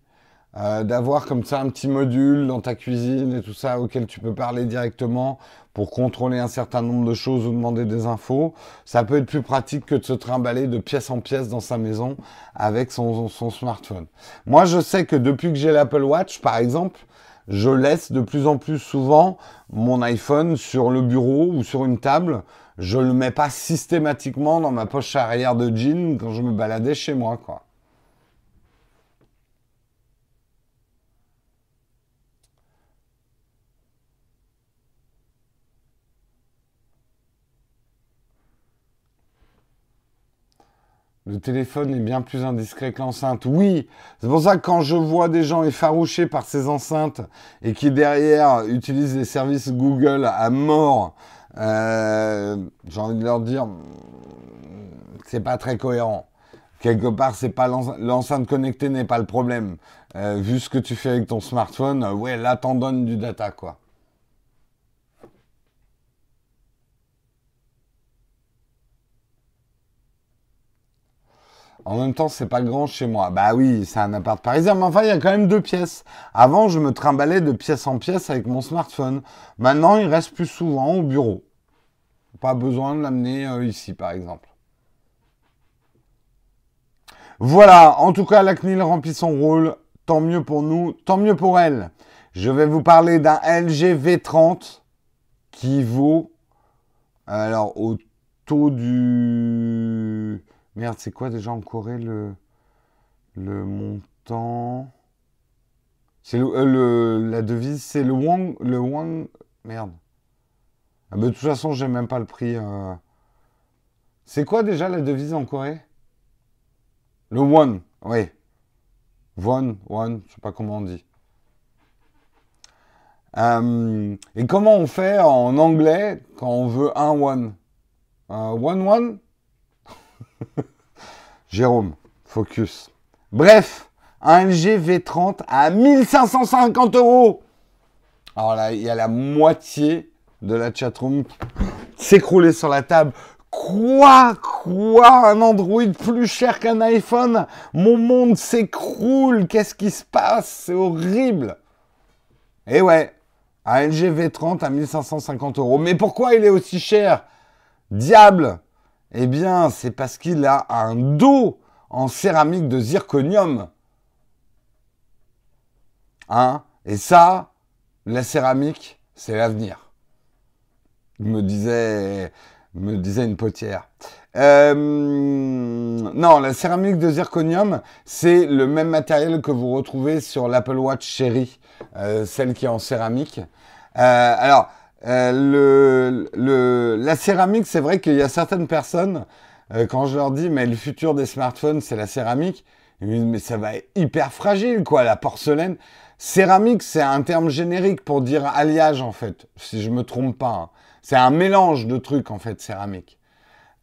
D'avoir comme ça un petit module dans ta cuisine et tout ça auquel tu peux parler directement pour contrôler un certain nombre de choses ou demander des infos. Ça peut être plus pratique que de se trimballer de pièce en pièce dans sa maison avec son, son smartphone. Moi, je sais que depuis que j'ai l'Apple Watch, par exemple, je laisse de plus en plus souvent mon iPhone sur le bureau ou sur une table. Je le mets pas systématiquement dans ma poche arrière de jean quand je me baladais chez moi, quoi. Le téléphone est bien plus indiscret que l'enceinte. Oui, c'est pour ça que quand je vois des gens effarouchés par ces enceintes et qui derrière utilisent les services Google à mort, euh, j'ai envie de leur dire, c'est pas très cohérent. Quelque part, c'est pas l'enceinte connectée n'est pas le problème. Euh, vu ce que tu fais avec ton smartphone, ouais, là t'en donnes du data quoi. En même temps, c'est pas grand chez moi. Bah oui, c'est un appart parisien, mais enfin, il y a quand même deux pièces. Avant, je me trimballais de pièce en pièce avec mon smartphone. Maintenant, il reste plus souvent au bureau. Pas besoin de l'amener euh, ici, par exemple. Voilà, en tout cas, la CNIL remplit son rôle. Tant mieux pour nous, tant mieux pour elle. Je vais vous parler d'un LG V30 qui vaut, alors, au taux du Merde, c'est quoi déjà en Corée le, le montant? C'est le, euh, la devise, c'est le won, le won. Merde. Ah de toute façon, j'ai même pas le prix. Euh. C'est quoi déjà la devise en Corée? Le won, oui. Won, won, je sais pas comment on dit. Euh, et comment on fait en anglais quand on veut un won One one [laughs] Jérôme, focus. Bref, un LG V30 à 1550 euros. Alors là, il y a la moitié de la chatroom s'écrouler sur la table. Quoi? Quoi? Un Android plus cher qu'un iPhone? Mon monde s'écroule. Qu'est-ce qui se passe? C'est horrible. Eh ouais, un LG V30 à 1550 euros. Mais pourquoi il est aussi cher? Diable eh bien, c'est parce qu'il a un dos en céramique de zirconium. Hein? Et ça, la céramique, c'est l'avenir. Me disait, me disait une potière. Euh, non, la céramique de zirconium, c'est le même matériel que vous retrouvez sur l'Apple Watch Cherry, euh, celle qui est en céramique. Euh, alors, euh, le, le, la céramique, c'est vrai qu'il y a certaines personnes, euh, quand je leur dis, mais le futur des smartphones, c'est la céramique, ils me disent, mais ça va être hyper fragile, quoi, la porcelaine. Céramique, c'est un terme générique pour dire alliage, en fait, si je me trompe pas. Hein. C'est un mélange de trucs, en fait, céramique.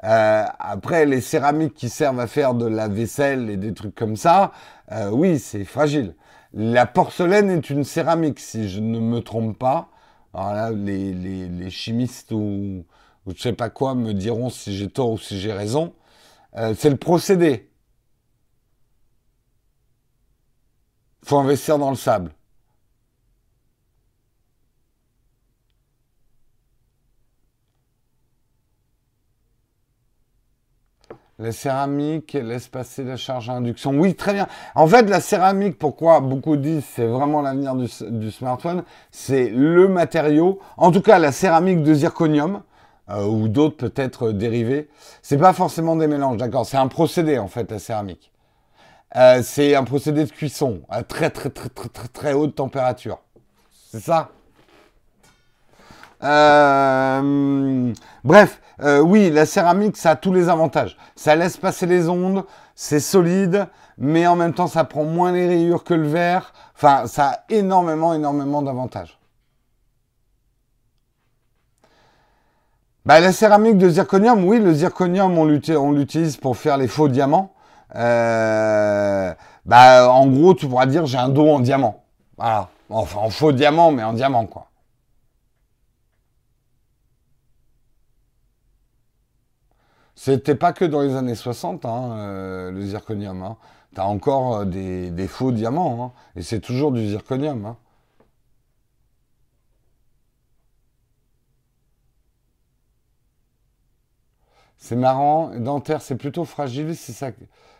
Euh, après, les céramiques qui servent à faire de la vaisselle et des trucs comme ça, euh, oui, c'est fragile. La porcelaine est une céramique, si je ne me trompe pas. Alors là, les, chimistes ou, ou je sais pas quoi me diront si j'ai tort ou si j'ai raison. Euh, c'est le procédé. faut investir dans le sable. La céramique laisse passer la charge à induction. Oui, très bien. En fait, la céramique, pourquoi beaucoup disent c'est vraiment l'avenir du, smartphone, c'est le matériau. En tout cas, la céramique de zirconium euh, ou d'autres peut-être dérivés. C'est pas forcément des mélanges, d'accord. C'est un procédé en fait, la céramique. Euh, c'est un procédé de cuisson à très très très très très très haute température. C'est ça? Euh, bref, euh, oui, la céramique, ça a tous les avantages. Ça laisse passer les ondes, c'est solide, mais en même temps, ça prend moins les rayures que le verre. Enfin, ça a énormément, énormément d'avantages. Bah, la céramique de zirconium, oui, le zirconium, on l'utilise pour faire les faux diamants. Euh, bah, en gros, tu pourras dire j'ai un dos en diamant. Voilà. Enfin, en faux diamant, mais en diamant, quoi. C'était pas que dans les années 60, hein, euh, le zirconium. Hein. Tu as encore euh, des, faux diamants, hein, et c'est toujours du zirconium. Hein. C'est marrant, dentaire, c'est plutôt fragile si ça,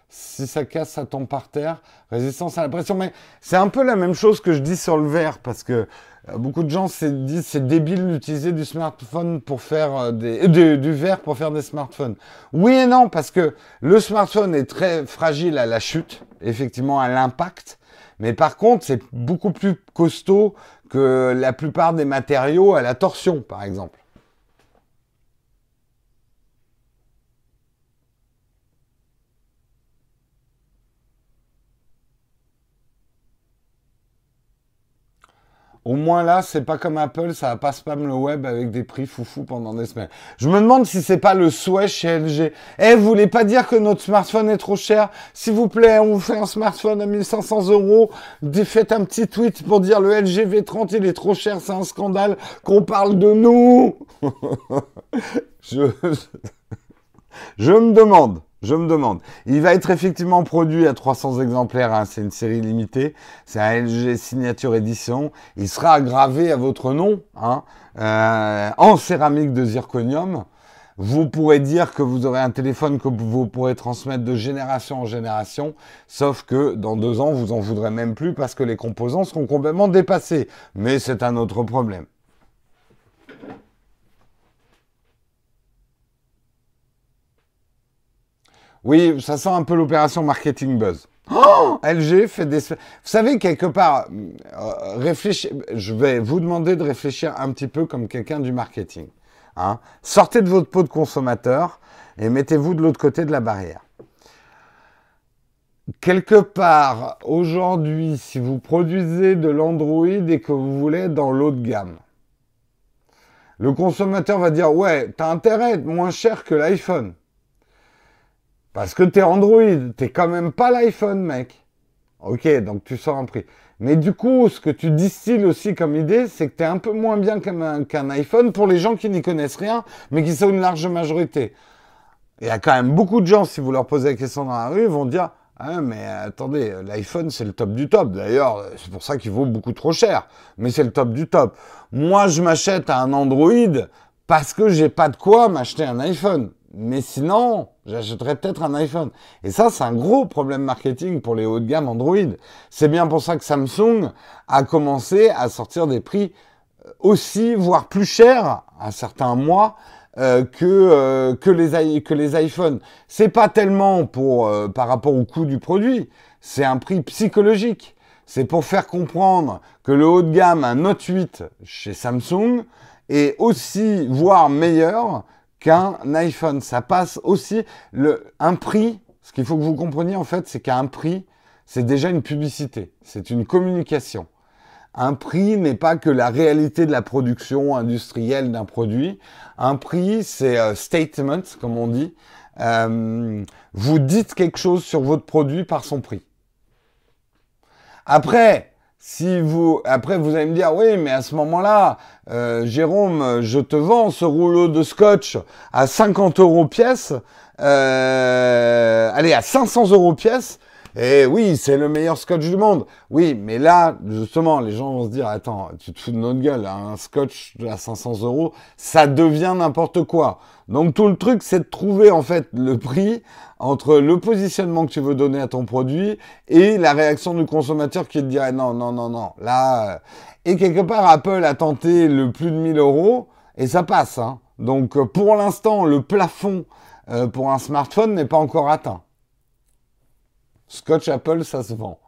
si ça casse, ça tombe par terre. Résistance à la pression. Mais c'est un peu la même chose que je dis sur le verre, parce que beaucoup de gens disent c'est débile d'utiliser du smartphone pour faire euh, des euh, du, verre pour faire des smartphones. Oui et non parce que le smartphone est très fragile à la chute, effectivement à l'impact, mais par contre c'est beaucoup plus costaud que la plupart des matériaux à la torsion par exemple. Au moins là, c'est pas comme Apple, ça va pas spam le web avec des prix foufou pendant des semaines. Je me demande si c'est pas le souhait chez LG. Eh, vous voulez pas dire que notre smartphone est trop cher? S'il vous plaît, on vous fait un smartphone à 1500 euros. Faites un petit tweet pour dire le LG V30 il est trop cher, c'est un scandale qu'on parle de nous. [laughs] je, je me demande. Je me demande. Il va être effectivement produit à 300 exemplaires. Hein. C'est une série limitée. C'est un LG Signature Edition. Il sera gravé à votre nom hein, euh, en céramique de zirconium. Vous pourrez dire que vous aurez un téléphone que vous pourrez transmettre de génération en génération, sauf que dans deux ans, vous en voudrez même plus parce que les composants seront complètement dépassés. Mais c'est un autre problème. Oui, ça sent un peu l'opération marketing buzz. Oh LG fait des... Vous savez, quelque part, euh, je vais vous demander de réfléchir un petit peu comme quelqu'un du marketing. Hein. Sortez de votre peau de consommateur et mettez-vous de l'autre côté de la barrière. Quelque part, aujourd'hui, si vous produisez de l'Android et que vous voulez être dans l'eau de gamme, le consommateur va dire, ouais, t'as intérêt à être moins cher que l'iPhone. Parce que t'es Android, t'es quand même pas l'iPhone, mec. Ok, donc tu sors un prix. Mais du coup, ce que tu distilles aussi comme idée, c'est que t'es un peu moins bien qu'un iPhone pour les gens qui n'y connaissent rien, mais qui sont une large majorité. Il y a quand même beaucoup de gens, si vous leur posez la question dans la rue, vont dire ah, mais attendez, l'iPhone c'est le top du top. D'ailleurs, c'est pour ça qu'il vaut beaucoup trop cher. Mais c'est le top du top. Moi, je m'achète un Android parce que j'ai pas de quoi m'acheter un iPhone. Mais sinon, j'achèterais peut-être un iPhone. Et ça, c'est un gros problème marketing pour les hauts de gamme Android. C'est bien pour ça que Samsung a commencé à sortir des prix euh, aussi, voire plus chers, à certains mois, euh, que, euh, que, les, que les iPhones. C'est pas tellement pour, par rapport au coût du produit, c'est un prix psychologique. C'est pour faire comprendre que le haut de gamme, un Note 8 chez Samsung, est aussi, voire meilleur qu'un iPhone. Ça passe aussi le, un prix. Ce qu'il faut que vous compreniez en fait, c'est qu'un prix, c'est déjà une publicité, c'est une communication. Un prix n'est pas que la réalité de la production industrielle d'un produit. Un prix, c'est un statement, comme on dit. Euh, vous dites quelque chose sur votre produit par son prix. Après, si vous, après, vous allez me dire, oui, mais à ce moment-là, euh, Jérôme, je te vends ce rouleau de scotch à 50 euros pièce, euh, allez, à 500 euros pièce, Et oui, c'est le meilleur scotch du monde. Oui, mais là, justement, les gens vont se dire, attends, tu te fous de notre gueule, hein, un scotch à 500 euros, ça devient n'importe quoi. Donc tout le truc, c'est de trouver en fait le prix entre le positionnement que tu veux donner à ton produit et la réaction du consommateur qui te dirait non, non, non, non. Là, euh, et quelque part, Apple a tenté le plus de 1000 euros et ça passe. Hein. Donc pour l'instant, le plafond euh, pour un smartphone n'est pas encore atteint. Scotch Apple, ça se vend.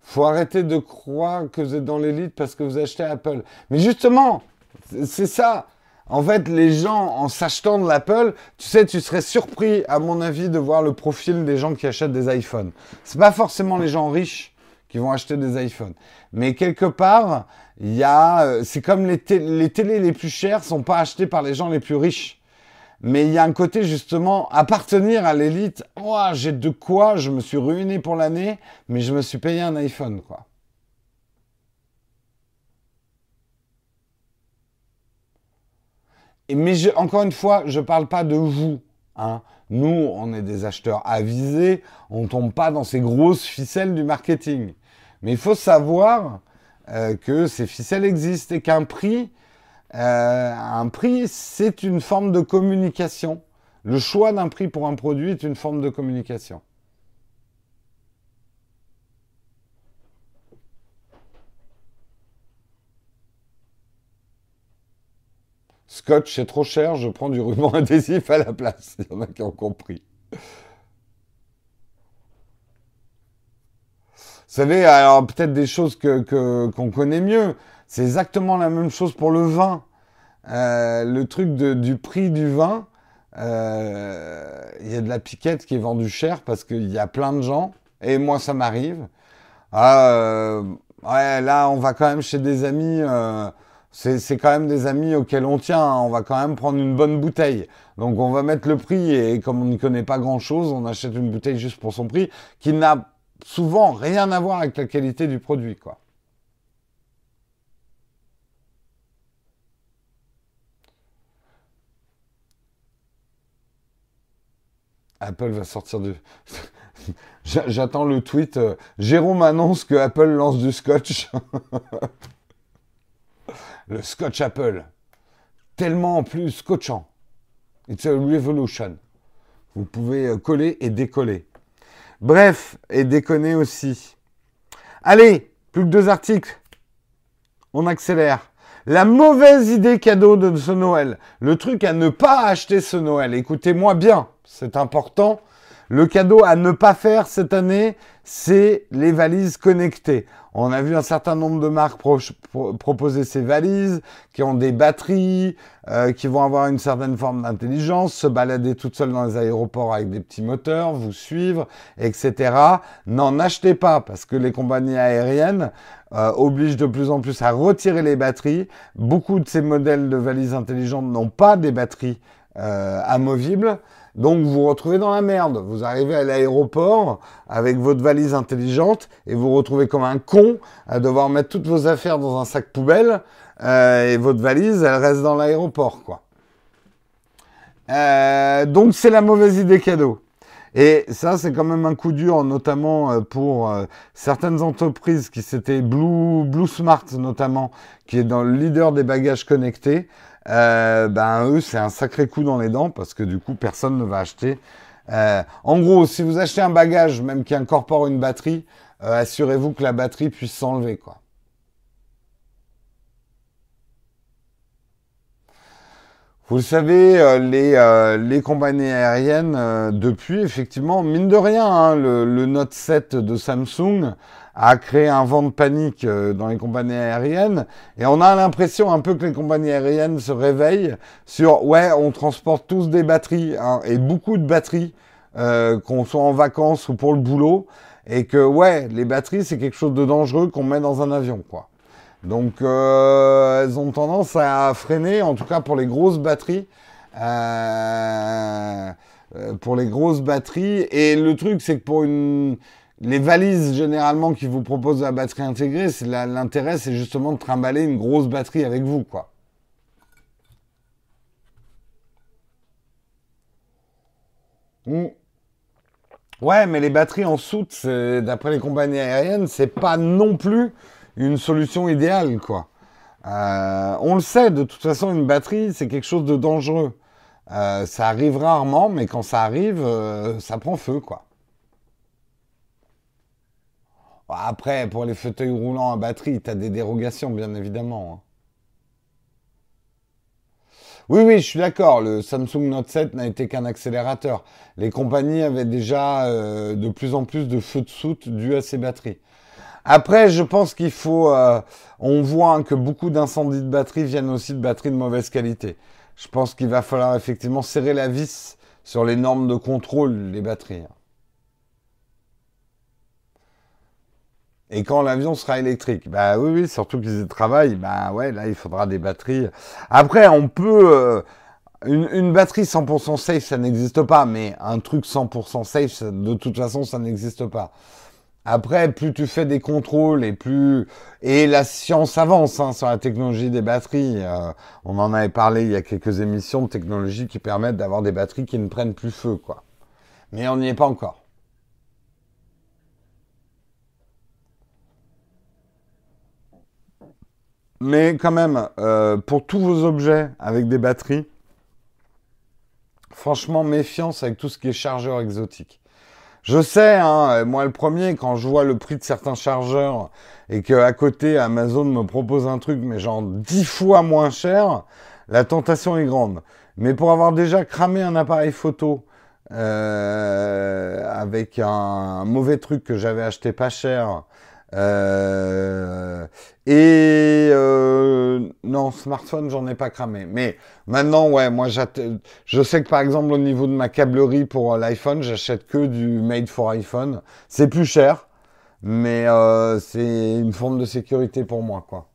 Faut arrêter de croire que vous êtes dans l'élite parce que vous achetez Apple. Mais justement, c'est ça. En fait, les gens, en s'achetant de l'Apple, tu sais, tu serais surpris, à mon avis, de voir le profil des gens qui achètent des iPhones. C'est pas forcément les gens riches qui vont acheter des iPhones. Mais quelque part, il y a, euh, c'est comme les, les télés les plus chères sont pas achetées par les gens les plus riches. Mais il y a un côté justement appartenir à l'élite. J'ai de quoi, je me suis ruiné pour l'année, mais je me suis payé un iPhone, quoi. Et mais encore une fois, je parle pas de vous. Hein. Nous, on est des acheteurs avisés, on ne tombe pas dans ces grosses ficelles du marketing. Mais il faut savoir euh, que ces ficelles existent et qu'un prix, euh, prix, c'est une forme de communication. Le choix d'un prix pour un produit est une forme de communication. Scotch, c'est trop cher, je prends du ruban [laughs] adhésif à la place. Il y en a qui ont compris. Savez, alors peut-être des choses que, qu'on connaît mieux. C'est exactement la même chose pour le vin. Euh, le truc du prix du vin, euh, il y a de la piquette qui est vendue cher parce qu'il y a plein de gens, et moi ça m'arrive. Ah, euh, ouais, là on va quand même chez des amis, c'est quand même des amis auxquels on tient, hein. on va quand même prendre une bonne bouteille. Donc on va mettre le prix, et comme on n'y connaît pas grand-chose, on achète une bouteille juste pour son prix, qui n'a souvent rien à voir avec la qualité du produit, quoi. Apple va sortir de. [laughs] J'attends le tweet. Euh, Jérôme annonce que Apple lance du scotch. [laughs] le scotch Apple. Tellement plus scotchant. It's a revolution. Vous pouvez euh, coller et décoller. Bref, et déconner aussi. Allez, plus que deux articles. On accélère. La mauvaise idée cadeau de ce Noël. Le truc à ne pas acheter ce Noël. Écoutez-moi bien, c'est important. Le cadeau à ne pas faire cette année, c'est les valises connectées. On a vu un certain nombre de marques proposer ces valises qui ont des batteries, euh, qui vont avoir une certaine forme d'intelligence, se balader toutes seules dans les aéroports avec des petits moteurs, vous suivre, etc. N'en achetez pas parce que les compagnies aériennes euh, obligent de plus en plus à retirer les batteries. Beaucoup de ces modèles de valises intelligentes n'ont pas des batteries euh, amovibles. Donc vous vous retrouvez dans la merde. Vous arrivez à l'aéroport avec votre valise intelligente et vous vous retrouvez comme un con à devoir mettre toutes vos affaires dans un sac poubelle euh, et votre valise, elle reste dans l'aéroport, quoi. Euh, donc c'est la mauvaise idée cadeau. Et ça, c'est quand même un coup dur, notamment euh, pour certaines entreprises qui s'étaient Blue, Blue Smart notamment, qui est dans le leader des bagages connectés. Euh, ben eux, c'est un sacré coup dans les dents parce que du coup, personne ne va acheter. Euh, en gros, si vous achetez un bagage, même qui incorpore une batterie, euh, assurez-vous que la batterie puisse s'enlever, quoi. Vous le savez, les, les compagnies aériennes, depuis, effectivement, mine de rien, hein, le, le, Note 7 de Samsung a créé un vent de panique euh, dans les compagnies aériennes. Et on a l'impression un peu que les compagnies aériennes se réveillent sur ouais, on transporte tous des batteries hein, et beaucoup de batteries, euh, qu'on soit en vacances ou pour le boulot, et que ouais, les batteries c'est quelque chose de dangereux qu'on met dans un avion, quoi. Donc euh, elles ont tendance à freiner, en tout cas pour les grosses batteries. Euh, pour les grosses batteries. Et le truc, c'est que pour les valises généralement qui vous proposent la batterie intégrée, l'intérêt, c'est justement de trimballer une grosse batterie avec vous, quoi. Hmm. Ouais, mais les batteries en soute, d'après les compagnies aériennes, c'est pas non plus une solution idéale, quoi. Euh, on le sait, de toute façon, une batterie, c'est quelque chose de dangereux. Euh, ça arrive rarement, mais quand ça arrive, euh, ça prend feu, quoi. Après, pour les fauteuils roulants à batterie, tu as des dérogations, bien évidemment. Hein. Oui, oui, je suis d'accord. Le Samsung Note 7 n'a été qu'un accélérateur. Les compagnies avaient déjà de plus en plus de feux de soute dus à ces batteries. Après, je pense qu'il faut... Euh, on voit que beaucoup d'incendies de batterie viennent aussi de batteries de mauvaise qualité. Je pense qu'il va falloir effectivement serrer la vis sur les normes de contrôle des batteries. Et quand l'avion sera électrique, bah oui, oui, surtout qu'ils y travaillent, bah ouais, là il faudra des batteries. Après, on peut euh, une, batterie 100% safe, ça n'existe pas, mais un truc 100% safe, de toute façon, ça n'existe pas. Après, plus tu fais des contrôles et plus et la science avance hein, sur la technologie des batteries. Euh, on en avait parlé il y a quelques émissions de technologies qui permettent d'avoir des batteries qui ne prennent plus feu, quoi. Mais on n'y est pas encore. Mais quand même, euh, pour tous vos objets avec des batteries, franchement, méfiance avec tout ce qui est chargeur exotique. Je sais, hein, moi le premier, quand je vois le prix de certains chargeurs et qu'à côté Amazon me propose un truc, mais genre dix fois moins cher, la tentation est grande. Mais pour avoir déjà cramé un appareil photo euh, avec un mauvais truc que j'avais acheté pas cher, euh, et euh, non, smartphone, j'en ai pas cramé. Mais maintenant, ouais, moi, je sais que par exemple, au niveau de ma câblerie pour l'iPhone, j'achète que du made for iPhone. C'est plus cher, mais euh, c'est une forme de sécurité pour moi, quoi.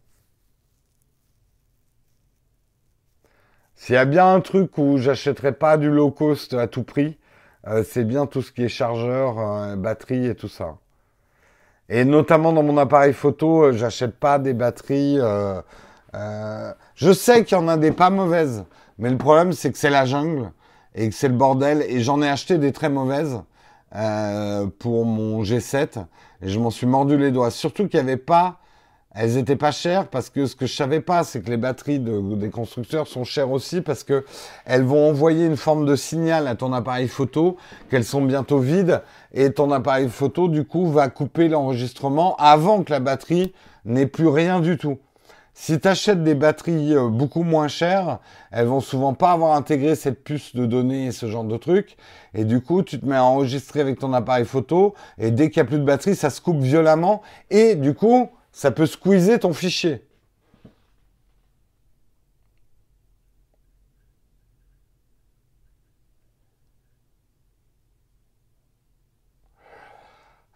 S'il y a bien un truc où j'achèterais pas du low cost à tout prix, c'est bien tout ce qui est chargeur, batterie et tout ça. Et notamment dans mon appareil photo, euh, j'achète pas des batteries. Euh, euh, je sais qu'il y en a des pas mauvaises, mais le problème c'est que c'est la jungle et que c'est le bordel. Et j'en ai acheté des très mauvaises pour mon G7 et je m'en suis mordu les doigts. Surtout qu'il n'y avait pas elles étaient pas chères parce que ce que je savais pas, c'est que les batteries des constructeurs sont chères aussi parce que elles vont envoyer une forme de signal à ton appareil photo qu'elles sont bientôt vides et ton appareil photo du coup va couper l'enregistrement avant que la batterie n'ait plus rien du tout. Si tu achètes des batteries euh, beaucoup moins chères, elles vont souvent pas avoir intégré cette puce de données et ce genre de trucs. Et du coup, tu te mets à enregistrer avec ton appareil photo et dès qu'il n'y a plus de batterie, ça se coupe violemment. Et du coup, ça peut squeezer ton fichier.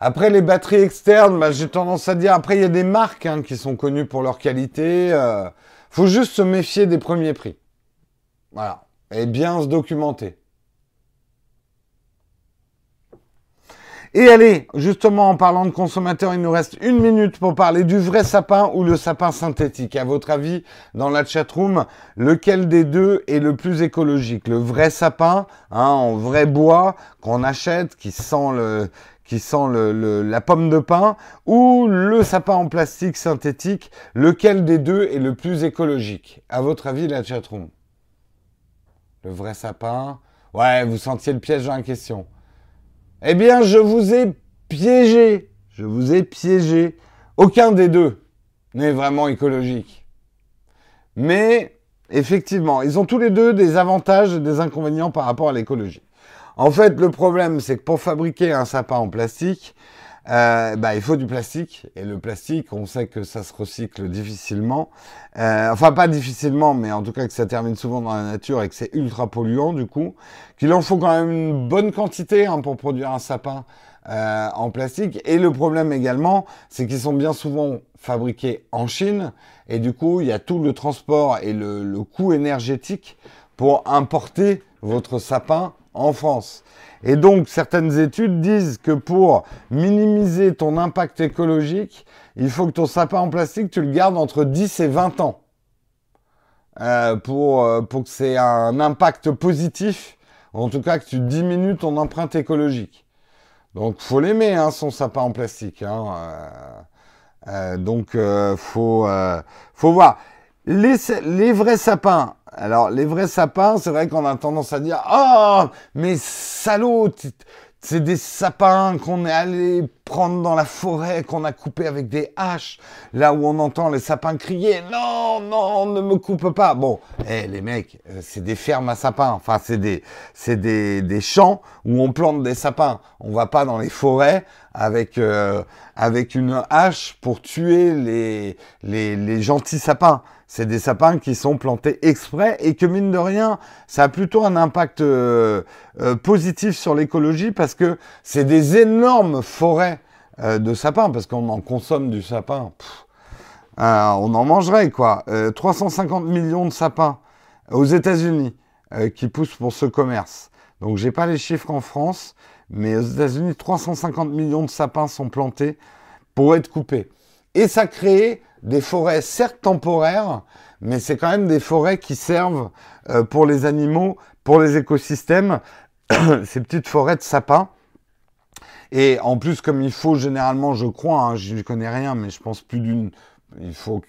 Après, les batteries externes, bah, j'ai tendance à dire, après, il y a des marques hein, qui sont connues pour leur qualité. Euh, faut juste se méfier des premiers prix. Voilà. Et bien se documenter. Et allez, justement, en parlant de consommateurs, il nous reste une minute pour parler du vrai sapin ou le sapin synthétique. À votre avis, dans la chatroom, lequel des deux est le plus écologique? Le vrai sapin, hein, en vrai bois, qu'on achète, qui sent le, qui sent le, la pomme de pin, ou le sapin en plastique synthétique, lequel des deux est le plus écologique? À votre avis, la chatroom Le vrai sapin Ouais, vous sentiez le piège dans la question. Eh bien, je vous ai piégé. Je vous ai piégé. Aucun des deux n'est vraiment écologique. Mais, effectivement, ils ont tous les deux des avantages et des inconvénients par rapport à l'écologie. En fait, le problème, c'est que pour fabriquer un sapin en plastique, euh, bah, il faut du plastique. Et le plastique, on sait que ça se recycle difficilement. Euh, enfin, pas difficilement, mais en tout cas que ça termine souvent dans la nature et que c'est ultra polluant du coup. Qu'il en faut quand même une bonne quantité hein, pour produire un sapin euh, en plastique. Et le problème également, c'est qu'ils sont bien souvent fabriqués en Chine. Et du coup, il y a tout le transport et le, le coût énergétique pour importer votre sapin en France. Et donc, certaines études disent que pour minimiser ton impact écologique, il faut que ton sapin en plastique, tu le gardes entre 10 et 20 ans. Euh, pour, euh, pour que c'est un impact positif, en tout cas que tu diminues ton empreinte écologique. Donc, faut l'aimer, hein, son sapin en plastique. Hein, euh, donc, faut, faut voir. Les, vrais sapins, alors, les vrais sapins, c'est vrai qu'on a tendance à dire Oh, mais salaud, c'est des sapins qu'on est allé prendre dans la forêt, qu'on a coupé avec des haches, là où on entend les sapins crier Non, non, ne me coupe pas. Bon, eh, les mecs, euh, c'est des fermes à sapins, enfin, c'est des, c'est des, des champs où on plante des sapins. On va pas dans les forêts avec, euh, avec une hache pour tuer les, les, les gentils sapins c'est des sapins qui sont plantés exprès et que mine de rien, ça a plutôt un impact euh, euh, positif sur l'écologie parce que c'est des énormes forêts euh, de sapins parce qu'on en consomme du sapin. on en mangerait quoi. 350 millions de sapins aux États-Unis qui poussent pour ce commerce. Donc j'ai pas les chiffres en France, mais aux États-Unis, 350 millions de sapins sont plantés pour être coupés. Et ça crée des forêts certes temporaires, mais c'est quand même des forêts qui servent euh, pour les animaux, pour les écosystèmes, [coughs] ces petites forêts de sapins. Et en plus, comme il faut généralement, je crois, hein, je ne connais rien, mais je pense plus d'une, il faut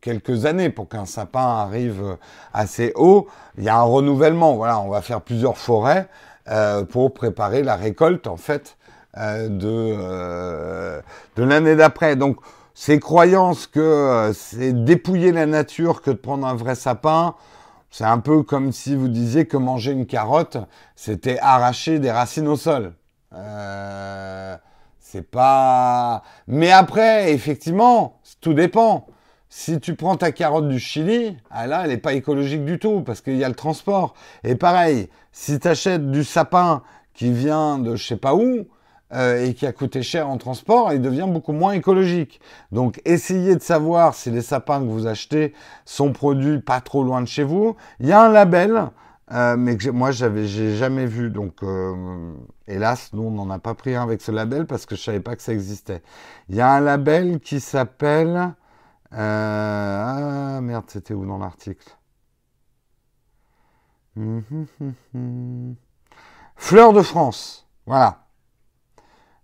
quelques années pour qu'un sapin arrive assez haut. Il y a un renouvellement. Voilà, on va faire plusieurs forêts euh, pour préparer la récolte en fait euh, de de l'année d'après. Donc ces croyances que euh, c'est dépouiller la nature que de prendre un vrai sapin, c'est un peu comme si vous disiez que manger une carotte, c'était arracher des racines au sol. Euh, c'est pas. Mais après, effectivement, tout dépend. Si tu prends ta carotte du Chili, ah là, elle n'est pas écologique du tout parce qu'il y a le transport. Et pareil, si tu achètes du sapin qui vient de je sais pas où, euh, et qui a coûté cher en transport, il devient beaucoup moins écologique. Donc essayez de savoir si les sapins que vous achetez sont produits pas trop loin de chez vous. Il y a un label, euh, mais que moi j'avais j'ai jamais vu. Donc euh, hélas, nous on n'en a pas pris un avec ce label parce que je savais pas que ça existait. Il y a un label qui s'appelle ah merde, c'était où dans l'article Fleur de France. Voilà.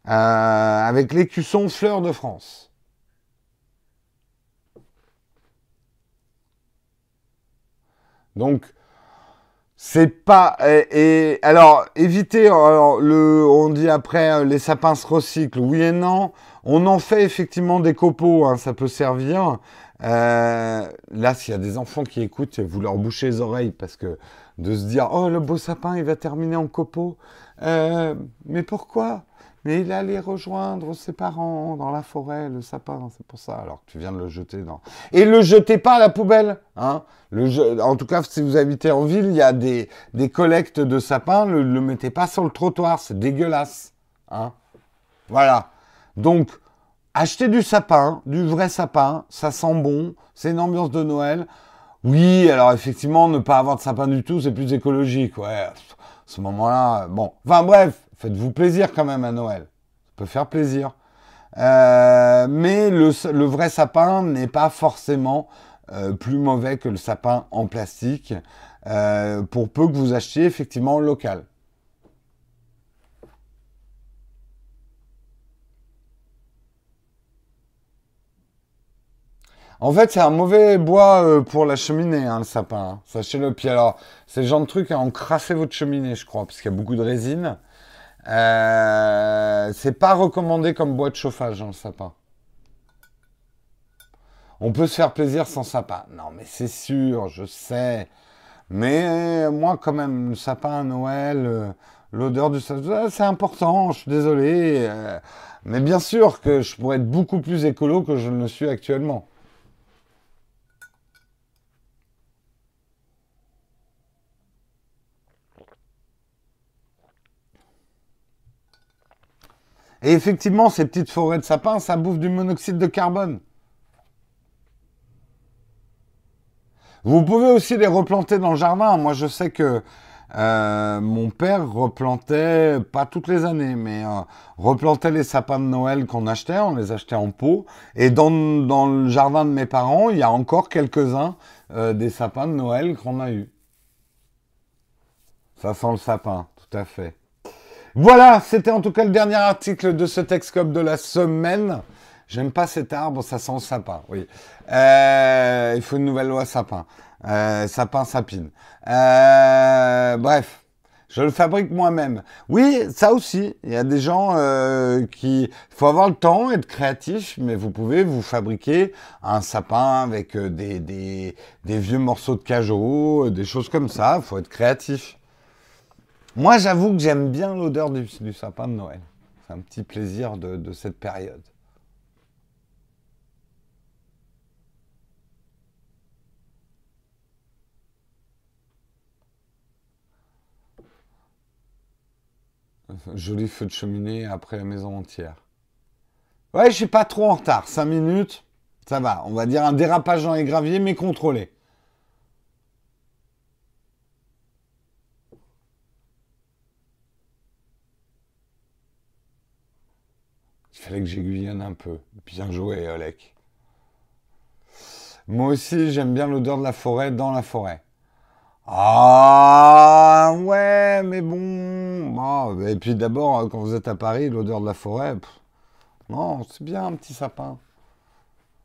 Euh, avec l'écusson Fleur de France. Donc, c'est pas et, alors éviter alors, le on dit après euh, les sapins se recyclent oui et non on en fait effectivement des copeaux hein, ça peut servir euh, là s'il y a des enfants qui écoutent vous leur bouchez les oreilles parce que de se dire oh le beau sapin il va terminer en copeaux mais pourquoi? Mais il allait rejoindre ses parents dans la forêt, le sapin, c'est pour ça. Alors que tu viens de le jeter dans. Et le jetez pas à la poubelle, hein. Le En tout cas, si vous habitez en ville, il y a des, collectes de sapins. Ne le, mettez pas sur le trottoir, c'est dégueulasse, hein. Voilà. Donc, achetez du sapin, du vrai sapin, ça sent bon, c'est une ambiance de Noël. Oui, alors effectivement, ne pas avoir de sapin du tout, c'est plus écologique, ouais. À ce moment-là, bon. Enfin bref, Faites-vous plaisir quand même à Noël. Ça peut faire plaisir. Euh, mais le, vrai sapin n'est pas forcément euh, plus mauvais que le sapin en plastique, euh, pour peu que vous achetiez effectivement local. En fait, c'est un mauvais bois pour la cheminée, hein, le sapin. Sachez-le. Puis alors, c'est le genre de truc à encrasser votre cheminée, je crois, parce qu'il y a beaucoup de résine. Euh, c'est pas recommandé comme bois de chauffage, hein, le sapin. On peut se faire plaisir sans sapin. Non, mais c'est sûr, je sais. Mais moi, quand même, le sapin à Noël, euh, l'odeur du sapin, c'est important, je suis désolé. Euh, mais bien sûr que je pourrais être beaucoup plus écolo que je ne le suis actuellement. Et effectivement, ces petites forêts de sapins, ça bouffe du monoxyde de carbone. Vous pouvez aussi les replanter dans le jardin. Moi, je sais que euh, mon père replantait, pas toutes les années, mais euh, replantait les sapins de Noël qu'on achetait, on les achetait en pot. Et dans, dans le jardin de mes parents, il y a encore quelques-uns euh, des sapins de Noël qu'on a eu. Ça sent le sapin, tout à fait. Voilà, c'était en tout cas le dernier article de ce Texcope de la semaine. J'aime pas cet arbre, ça sent le sapin, oui. il faut une nouvelle loi sapin. Euh, sapin, sapine. Euh, bref, je le fabrique moi-même. Oui, ça aussi. Il y a des gens euh, qui... Faut avoir le temps, être créatif, mais vous pouvez vous fabriquer un sapin avec euh, des, des, des vieux morceaux de cajot, des choses comme ça. Faut être créatif. Moi, j'avoue que j'aime bien l'odeur du, sapin de Noël. C'est un petit plaisir de, de cette période. Joli feu de cheminée après la maison entière. Ouais, je suis pas trop en retard. 5 minutes, ça va. On va dire un dérapage dans les graviers, mais contrôlé. Il fallait que j'aiguillonne un peu. Bien joué, Olek. Moi aussi, j'aime bien l'odeur de la forêt dans la forêt. Ah ouais, mais bon. Et puis d'abord, quand vous êtes à Paris, l'odeur de la forêt, non, c'est bien un petit sapin.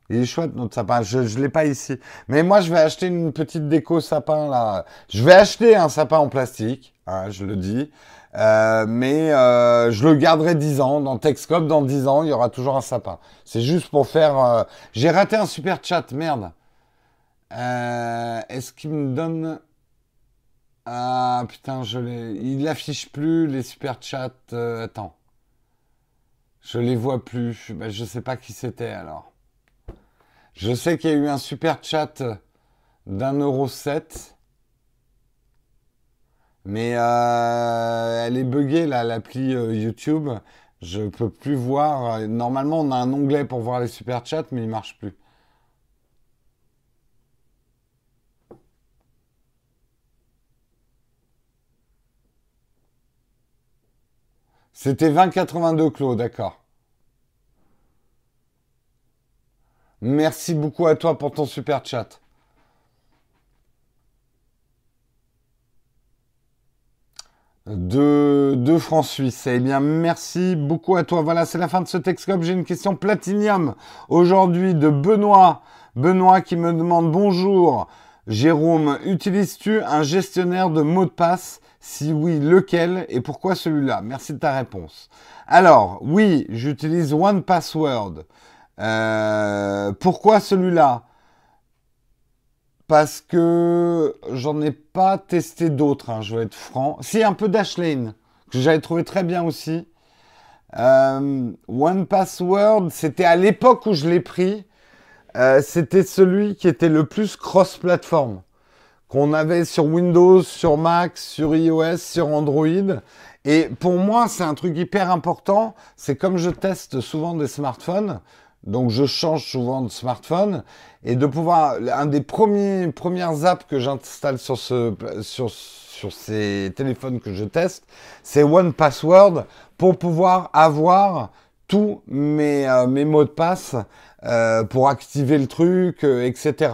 Il est chouette notre sapin. Je ne l'ai pas ici. Mais moi, je vais acheter une petite déco sapin là. Je vais acheter un sapin en plastique, hein, je le dis. Euh, mais euh, je le garderai 10 ans. Dans Texcope, dans 10 ans, il y aura toujours un sapin. C'est juste pour faire... J'ai raté un super chat, merde. Est-ce qu'il me donne... Ah putain, je les. Il affiche plus les super chats. Euh, attends. Je les vois plus. Ben, je sais pas qui c'était alors. Je sais qu'il y a eu un super chat d'un euro sept. Mais euh, elle est buggée là, l'appli euh, YouTube. Je peux plus voir. Normalement, on a un onglet pour voir les super chats, mais il marche plus. C'était 20,82 Claude, d'accord. Merci beaucoup à toi pour ton super chat. De, de francs suisses. Eh bien, merci beaucoup à toi. Voilà, c'est la fin de ce Texcope. J'ai une question platinium aujourd'hui de Benoît. Benoît qui me demande bonjour. Jérôme, utilises-tu un gestionnaire de mots de passe? Si oui, lequel et pourquoi celui-là? Merci de ta réponse. Alors, oui, j'utilise One Password. Euh, pourquoi celui-là? Parce que j'en ai pas testé d'autres, hein, je vais être franc. Si, un peu Dashlane, que j'avais trouvé très bien aussi. Euh, One Password, c'était à l'époque où je l'ai pris, euh, c'était celui qui était le plus cross-platform qu'on avait sur Windows, sur Mac, sur iOS, sur Android. Et pour moi, c'est un truc hyper important. C'est comme je teste souvent des smartphones, donc je change souvent de smartphone, et de pouvoir, un des premiers, premières apps que j'installe sur ce, sur, sur ces téléphones que je teste, c'est One Password pour pouvoir avoir tous mes, euh, mes mots de passe euh, pour activer le truc, euh, etc.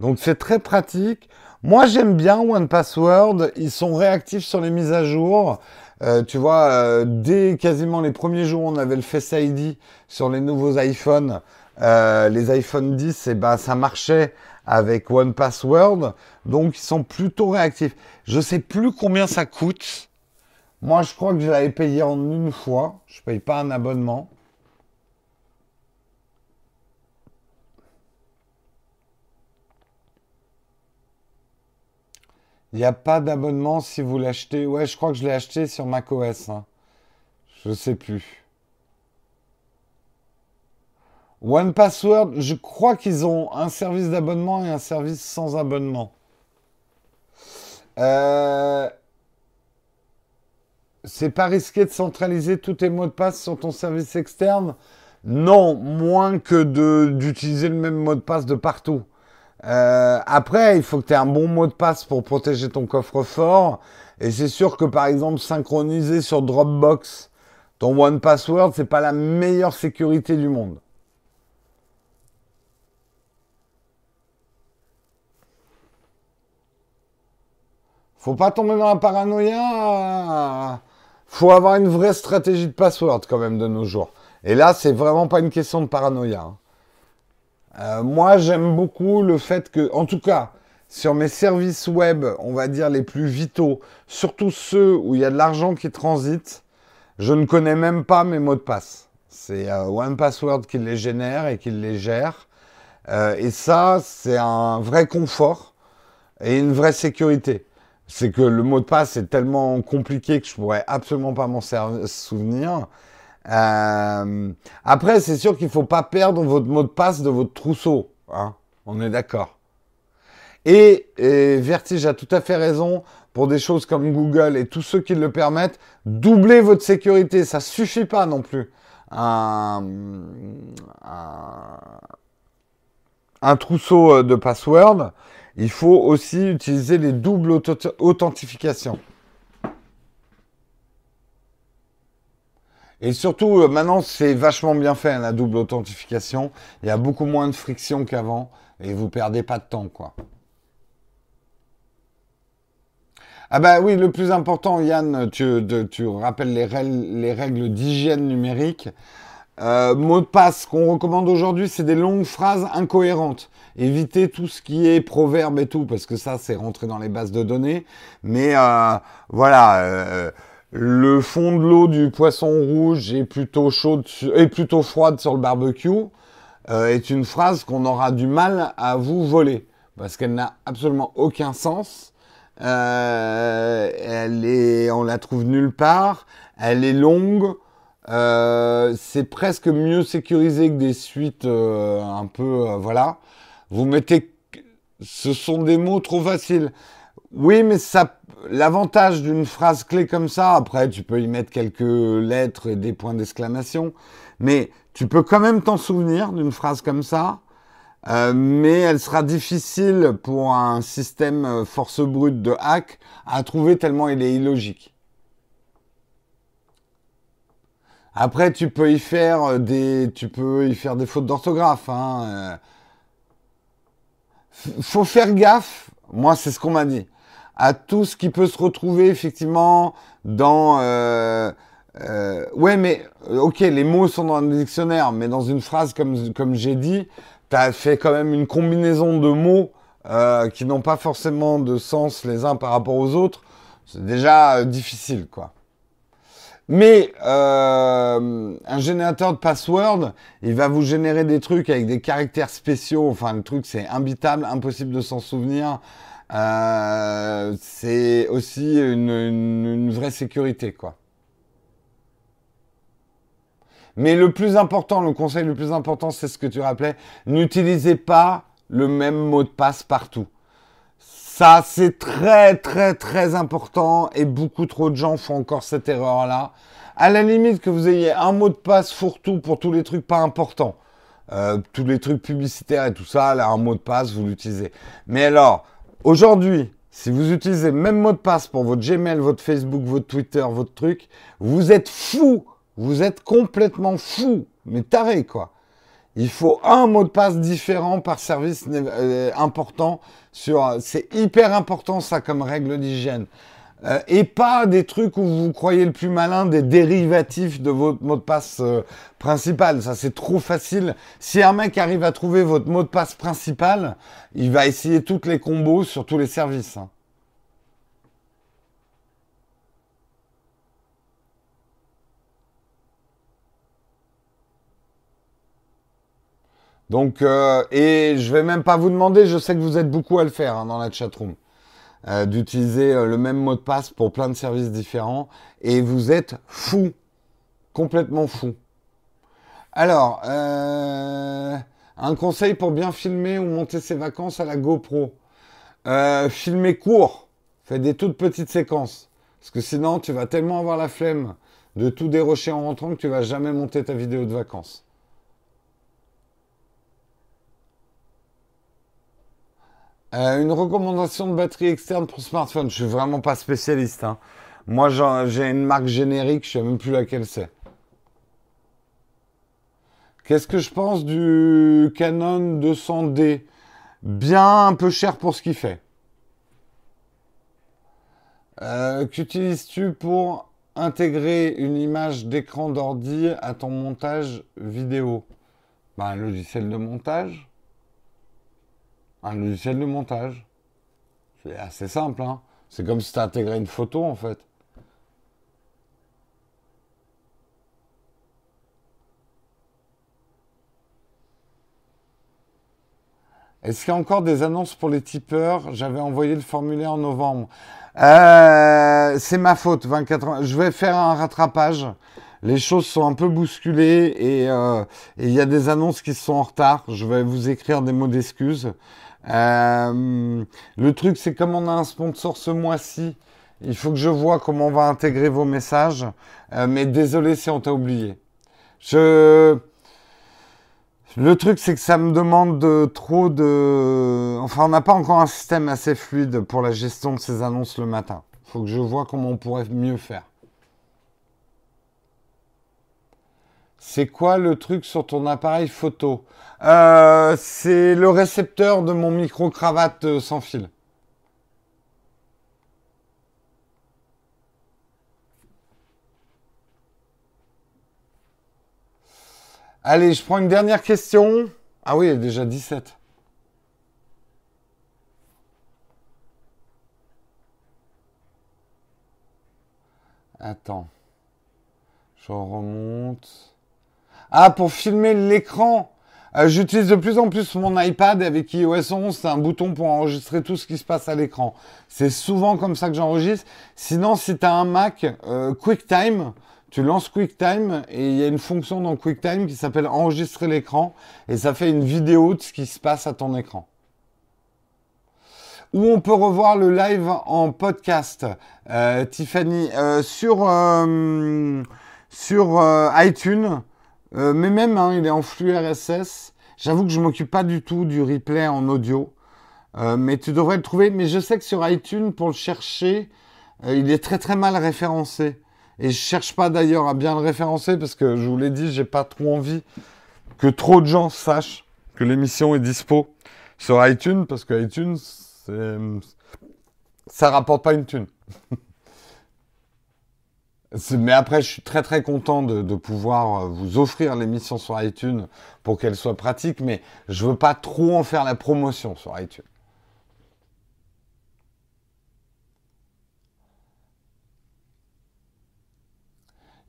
Donc c'est très pratique. Moi, j'aime bien One Password. Ils sont réactifs sur les mises à jour. Euh, tu vois, euh, dès quasiment les premiers jours, on avait le Face ID sur les nouveaux iPhones. Euh, les iPhone 10, et eh ben, ça marchait avec One Password. Donc, ils sont plutôt réactifs. Je sais plus combien ça coûte. Moi, je crois que je l'avais payé en une fois. Je paye pas un abonnement. Il n'y a pas d'abonnement si vous l'achetez. Ouais, je crois que je l'ai acheté sur macOS. Hein. Je ne sais plus. One Password, je crois qu'ils ont un service d'abonnement et un service sans abonnement. Euh... C'est pas risqué de centraliser tous tes mots de passe sur ton service externe? Non, moins que d'utiliser le même mot de passe de partout. Euh, après, il faut que tu aies un bon mot de passe pour protéger ton coffre-fort. Et c'est sûr que par exemple, synchroniser sur Dropbox ton One Password, c'est pas la meilleure sécurité du monde. Faut pas tomber dans la paranoïa. Faut avoir une vraie stratégie de password quand même de nos jours. Et là, c'est vraiment pas une question de paranoïa. Hein. Euh, moi, j'aime beaucoup le fait que, en tout cas, sur mes services web, on va dire les plus vitaux, surtout ceux où il y a de l'argent qui transite, je ne connais même pas mes mots de passe. C'est euh, One Password qui les génère et qui les gère. Euh, et ça, c'est un vrai confort et une vraie sécurité c'est que le mot de passe est tellement compliqué que je pourrais absolument pas m'en souvenir. Euh, après, c'est sûr qu'il faut pas perdre votre mot de passe de votre trousseau. Hein On est d'accord. Et, Vertige a tout à fait raison pour des choses comme Google et tous ceux qui le permettent. Doublez votre sécurité, ça suffit pas non plus. Un, un trousseau de password il faut aussi utiliser les doubles authentifications. Et surtout, euh, maintenant, c'est vachement bien fait, hein, la double authentification. Il y a beaucoup moins de friction qu'avant et vous perdez pas de temps, quoi. Ah bah oui, le plus important, Yann, tu, rappelles les règles, d'hygiène numérique. Euh, mot de passe qu'on recommande aujourd'hui, c'est des longues phrases incohérentes éviter tout ce qui est proverbe et tout, parce que ça, c'est rentré dans les bases de données. Mais euh, voilà, le fond de l'eau du poisson rouge est plutôt chaude, est plutôt froide sur le barbecue, euh, est une phrase qu'on aura du mal à vous voler, parce qu'elle n'a absolument aucun sens. elle est, on la trouve nulle part. Elle est longue. c'est presque mieux sécurisé que des suites un peu, voilà. Vous mettez, ce sont des mots trop faciles. Oui, mais ça, l'avantage d'une phrase clé comme ça, après, tu peux y mettre quelques lettres et des points d'exclamation, mais tu peux quand même t'en souvenir d'une phrase comme ça. Euh, mais elle sera difficile pour un système euh, force brute de hack à trouver tellement il est illogique. Après, tu peux y faire des, tu peux y faire des fautes d'orthographe. Hein. Euh, faut faire gaffe, moi c'est ce qu'on m'a dit, à tout ce qui peut se retrouver effectivement dans... Euh, euh, ouais, mais ok, les mots sont dans le dictionnaire, mais dans une phrase comme, comme j'ai dit, tu as fait quand même une combinaison de mots euh, qui n'ont pas forcément de sens les uns par rapport aux autres. C'est déjà difficile, quoi. Mais euh, un générateur de password, il va vous générer des trucs avec des caractères spéciaux. Enfin, le truc, c'est imbitable, impossible de s'en souvenir. Euh, c'est aussi une, vraie sécurité, quoi. Mais le plus important, le conseil le plus important, c'est ce que tu rappelais, n'utilisez pas le même mot de passe partout. Ça, c'est très, très, très important et beaucoup trop de gens font encore cette erreur-là. À la limite que vous ayez un mot de passe fourre-tout pour tous les trucs pas importants, euh, tous les trucs publicitaires et tout ça, là, un mot de passe, vous l'utilisez. Mais alors, aujourd'hui, si vous utilisez le même mot de passe pour votre Gmail, votre Facebook, votre Twitter, votre truc, vous êtes fou. Vous êtes complètement fou. Mais taré, quoi. Il faut un mot de passe différent par service euh, important sur. C'est hyper important ça comme règle d'hygiène. Euh, et pas des trucs où vous croyez le plus malin, des dérivatifs de votre mot de passe euh, principal. Ça, c'est trop facile. Si un mec arrive à trouver votre mot de passe principal, il va essayer toutes les combos sur tous les services. Hein. Donc, euh, et je vais même pas vous demander, je sais que vous êtes beaucoup à le faire hein, dans la chatroom, euh, d'utiliser euh, le même mot de passe pour plein de services différents, et vous êtes fou, complètement fou. Alors, un conseil pour bien filmer ou monter ses vacances à la GoPro. filmer court, fais des toutes petites séquences, parce que sinon tu vas tellement avoir la flemme de tout dérocher en rentrant que tu vas jamais monter ta vidéo de vacances. Euh, une recommandation de batterie externe pour smartphone. Je suis vraiment pas spécialiste. Hein. Moi, j'ai une marque générique, je sais même plus laquelle c'est. Qu'est-ce que je pense du Canon 200D Bien un peu cher pour ce qu'il fait. Euh, qu'utilises-tu pour intégrer une image d'écran d'ordi à ton montage vidéo? Ben, Un logiciel de montage. Un logiciel de montage. C'est assez simple. Hein C'est comme si tu intégrais une photo en fait. Est-ce qu'il y a encore des annonces pour les tipeurs? J'avais envoyé le formulaire en novembre. Euh, c'est ma faute, 24 ans. Je vais faire un rattrapage. Les choses sont un peu bousculées euh, et il y a des annonces qui sont en retard. Je vais vous écrire des mots d'excuses. Euh, le truc, c'est comme on a un sponsor ce mois-ci, il faut que je vois comment on va intégrer vos messages. mais désolé si on t'a oublié. Je le truc, c'est que ça me demande de, trop de... Enfin, on n'a pas encore un système assez fluide pour la gestion de ces annonces le matin. Il faut que je vois comment on pourrait mieux faire. C'est quoi le truc sur ton appareil photo? Euh, C'est le récepteur de mon micro-cravate euh, sans fil. Allez, je prends une dernière question. Ah oui, il a déjà 17. Attends. Je remonte. Ah, pour filmer l'écran. Euh, j'utilise de plus en plus mon iPad avec iOS 11. C'est un bouton pour enregistrer tout ce qui se passe à l'écran. C'est souvent comme ça que j'enregistre. Sinon, si tu un Mac, euh, QuickTime, tu lances QuickTime et il y a une fonction dans QuickTime qui s'appelle enregistrer l'écran et ça fait une vidéo de ce qui se passe à ton écran. Où on peut revoir le live en podcast, euh, Tiffany, sur, sur iTunes, mais même hein, il est en flux RSS. J'avoue que je m'occupe pas du tout du replay en audio, mais tu devrais le trouver. Mais je sais que sur iTunes, pour le chercher, il est très très mal référencé. Et je cherche pas d'ailleurs à bien le référencer parce que je vous l'ai dit, j'ai pas trop envie que trop de gens sachent que l'émission est dispo sur iTunes parce que iTunes, ça rapporte pas une thune. [laughs] Mais après, je suis très très content de, pouvoir vous offrir l'émission sur iTunes pour qu'elle soit pratique, mais je veux pas trop en faire la promotion sur iTunes.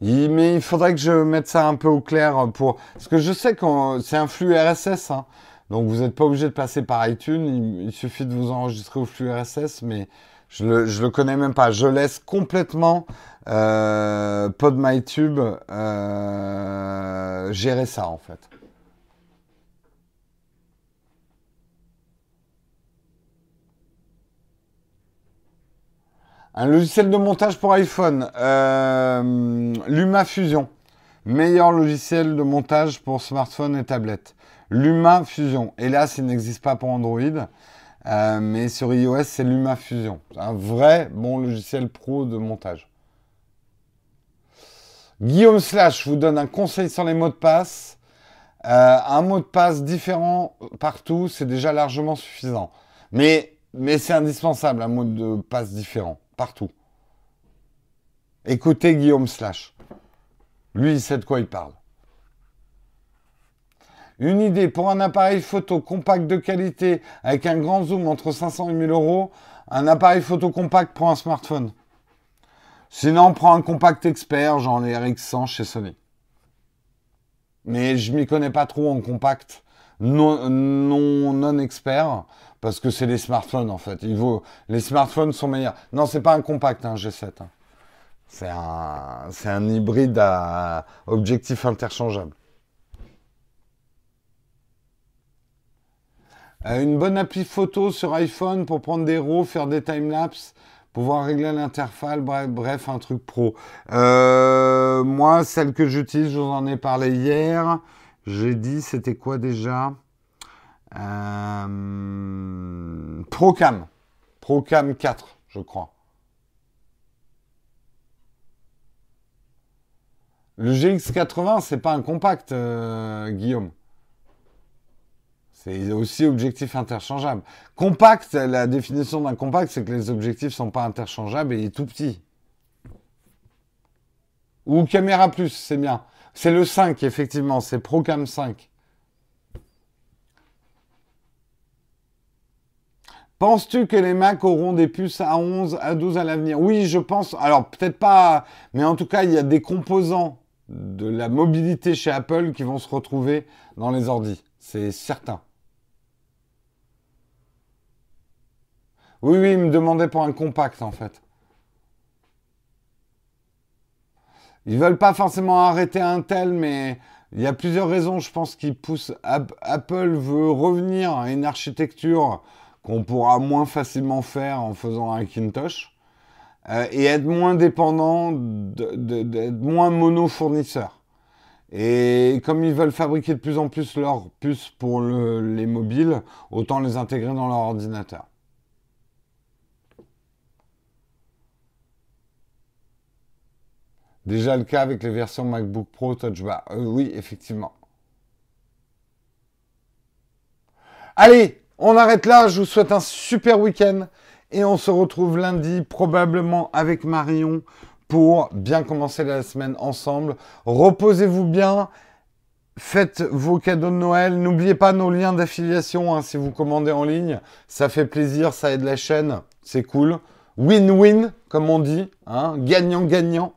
mais il faudrait que je mette ça un peu au clair pour. Parce que je sais que c'est un flux RSS, hein. donc vous n'êtes pas obligé de passer par iTunes. Il, suffit de vous enregistrer au flux RSS, mais je le, le connais même pas. Je laisse complètement euh, PodMyTube euh, gérer ça en fait. Un logiciel de montage pour iPhone, euh, Luma Fusion. Meilleur logiciel de montage pour smartphone et tablette. Luma Fusion. Hélas, il n'existe pas pour Android, euh, mais sur iOS, c'est Luma Fusion. Un vrai bon logiciel pro de montage. Guillaume Slash vous donne un conseil sur les mots de passe. Euh, un mot de passe différent partout, c'est déjà largement suffisant. Mais, mais c'est indispensable, un mot de passe différent partout. Écoutez Guillaume Slash. Lui, il sait de quoi il parle. Une idée pour un appareil photo compact de qualité avec un grand zoom entre 500 et 1000 euros, un appareil photo compact pour un smartphone. Sinon, prends un compact expert, genre les RX100 chez Sony. Mais je m'y connais pas trop en compact non, non, expert parce que c'est les smartphones en fait. Il vaut... Les smartphones sont meilleurs. Non, c'est pas un compact, un G7. Hein. C'est un... un hybride à objectif interchangeable. Euh, une bonne appli photo sur iPhone pour prendre des RAW, faire des timelapse, pouvoir régler l'interface, bref, un truc pro. Euh, moi, celle que j'utilise, je vous en ai parlé hier. J'ai dit, c'était quoi déjà? Euh, Procam. Procam 4, je crois. Le GX80, c'est pas un compact, Guillaume. C'est aussi objectif interchangeable. Compact, la définition d'un compact, c'est que les objectifs sont pas interchangeables et il est tout petit. Ou caméra plus, c'est bien. C'est le 5, effectivement, c'est Procam 5. Penses-tu que les Mac auront des puces à 11, à 12 à l'avenir? Oui, je pense. Alors, peut-être pas, mais en tout cas, il y a des composants de la mobilité chez Apple qui vont se retrouver dans les ordis. C'est certain. Oui, oui, il me demandait pour un compact, en fait. Ils veulent pas forcément arrêter Intel, mais il y a plusieurs raisons, je pense, qui poussent. Apple veut revenir à une architecture qu'on pourra moins facilement faire en faisant un Kintosh euh, et être moins dépendant, d'être moins mono-fournisseur. Et comme ils veulent fabriquer de plus en plus leurs puces pour les mobiles, autant les intégrer dans leur ordinateur. Déjà le cas avec les versions MacBook Pro Touch Bar. Euh, oui, effectivement. Allez, on arrête là. Je vous souhaite un super week-end. Et on se retrouve lundi, probablement avec Marion, pour bien commencer la semaine ensemble. Reposez-vous bien. Faites vos cadeaux de Noël. N'oubliez pas nos liens d'affiliation hein, si vous commandez en ligne. Ça fait plaisir, ça aide la chaîne. C'est cool. Win-win, comme on dit. Hein, gagnant-gagnant.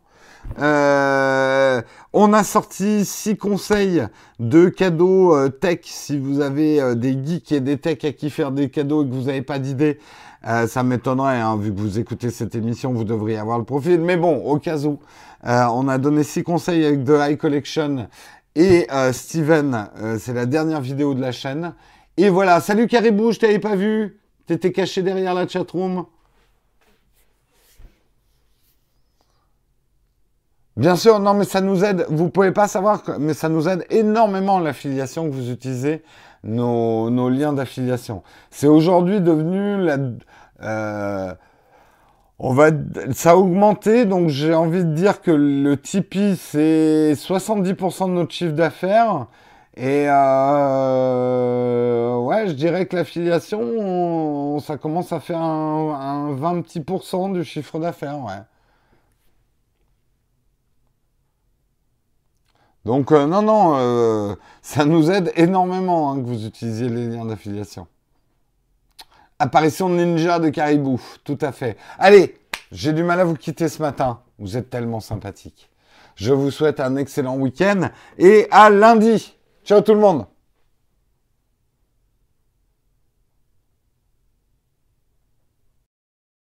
Euh, on a sorti six conseils de cadeaux euh, tech. Si vous avez euh, des geeks et des techs à qui faire des cadeaux et que vous n'avez pas d'idée, ça m'étonnerait. Hein, vu que vous écoutez cette émission, vous devriez avoir le profil. Mais bon, au cas où, on a donné six conseils avec The High Collection et Steven. C'est la dernière vidéo de la chaîne. Et voilà. Salut Caribou, je t'avais pas vu. T'étais caché derrière la chatroom. Bien sûr, non, mais ça nous aide. Vous pouvez pas savoir, mais ça nous aide énormément l'affiliation que vous utilisez, nos, liens d'affiliation. C'est aujourd'hui devenu la, euh, on va, ça a augmenté, donc j'ai envie de dire que le Tipeee c'est 70% de notre chiffre d'affaires. Et euh, ouais, je dirais que l'affiliation, ça commence à faire un, un 20 petits du chiffre d'affaires, ouais. Donc euh, non, non, euh, ça nous aide énormément hein, que vous utilisiez les liens d'affiliation. Apparition ninja de Caribou, tout à fait. Allez, j'ai du mal à vous quitter ce matin. Vous êtes tellement sympathique. Je vous souhaite un excellent week-end et à lundi. Ciao tout le monde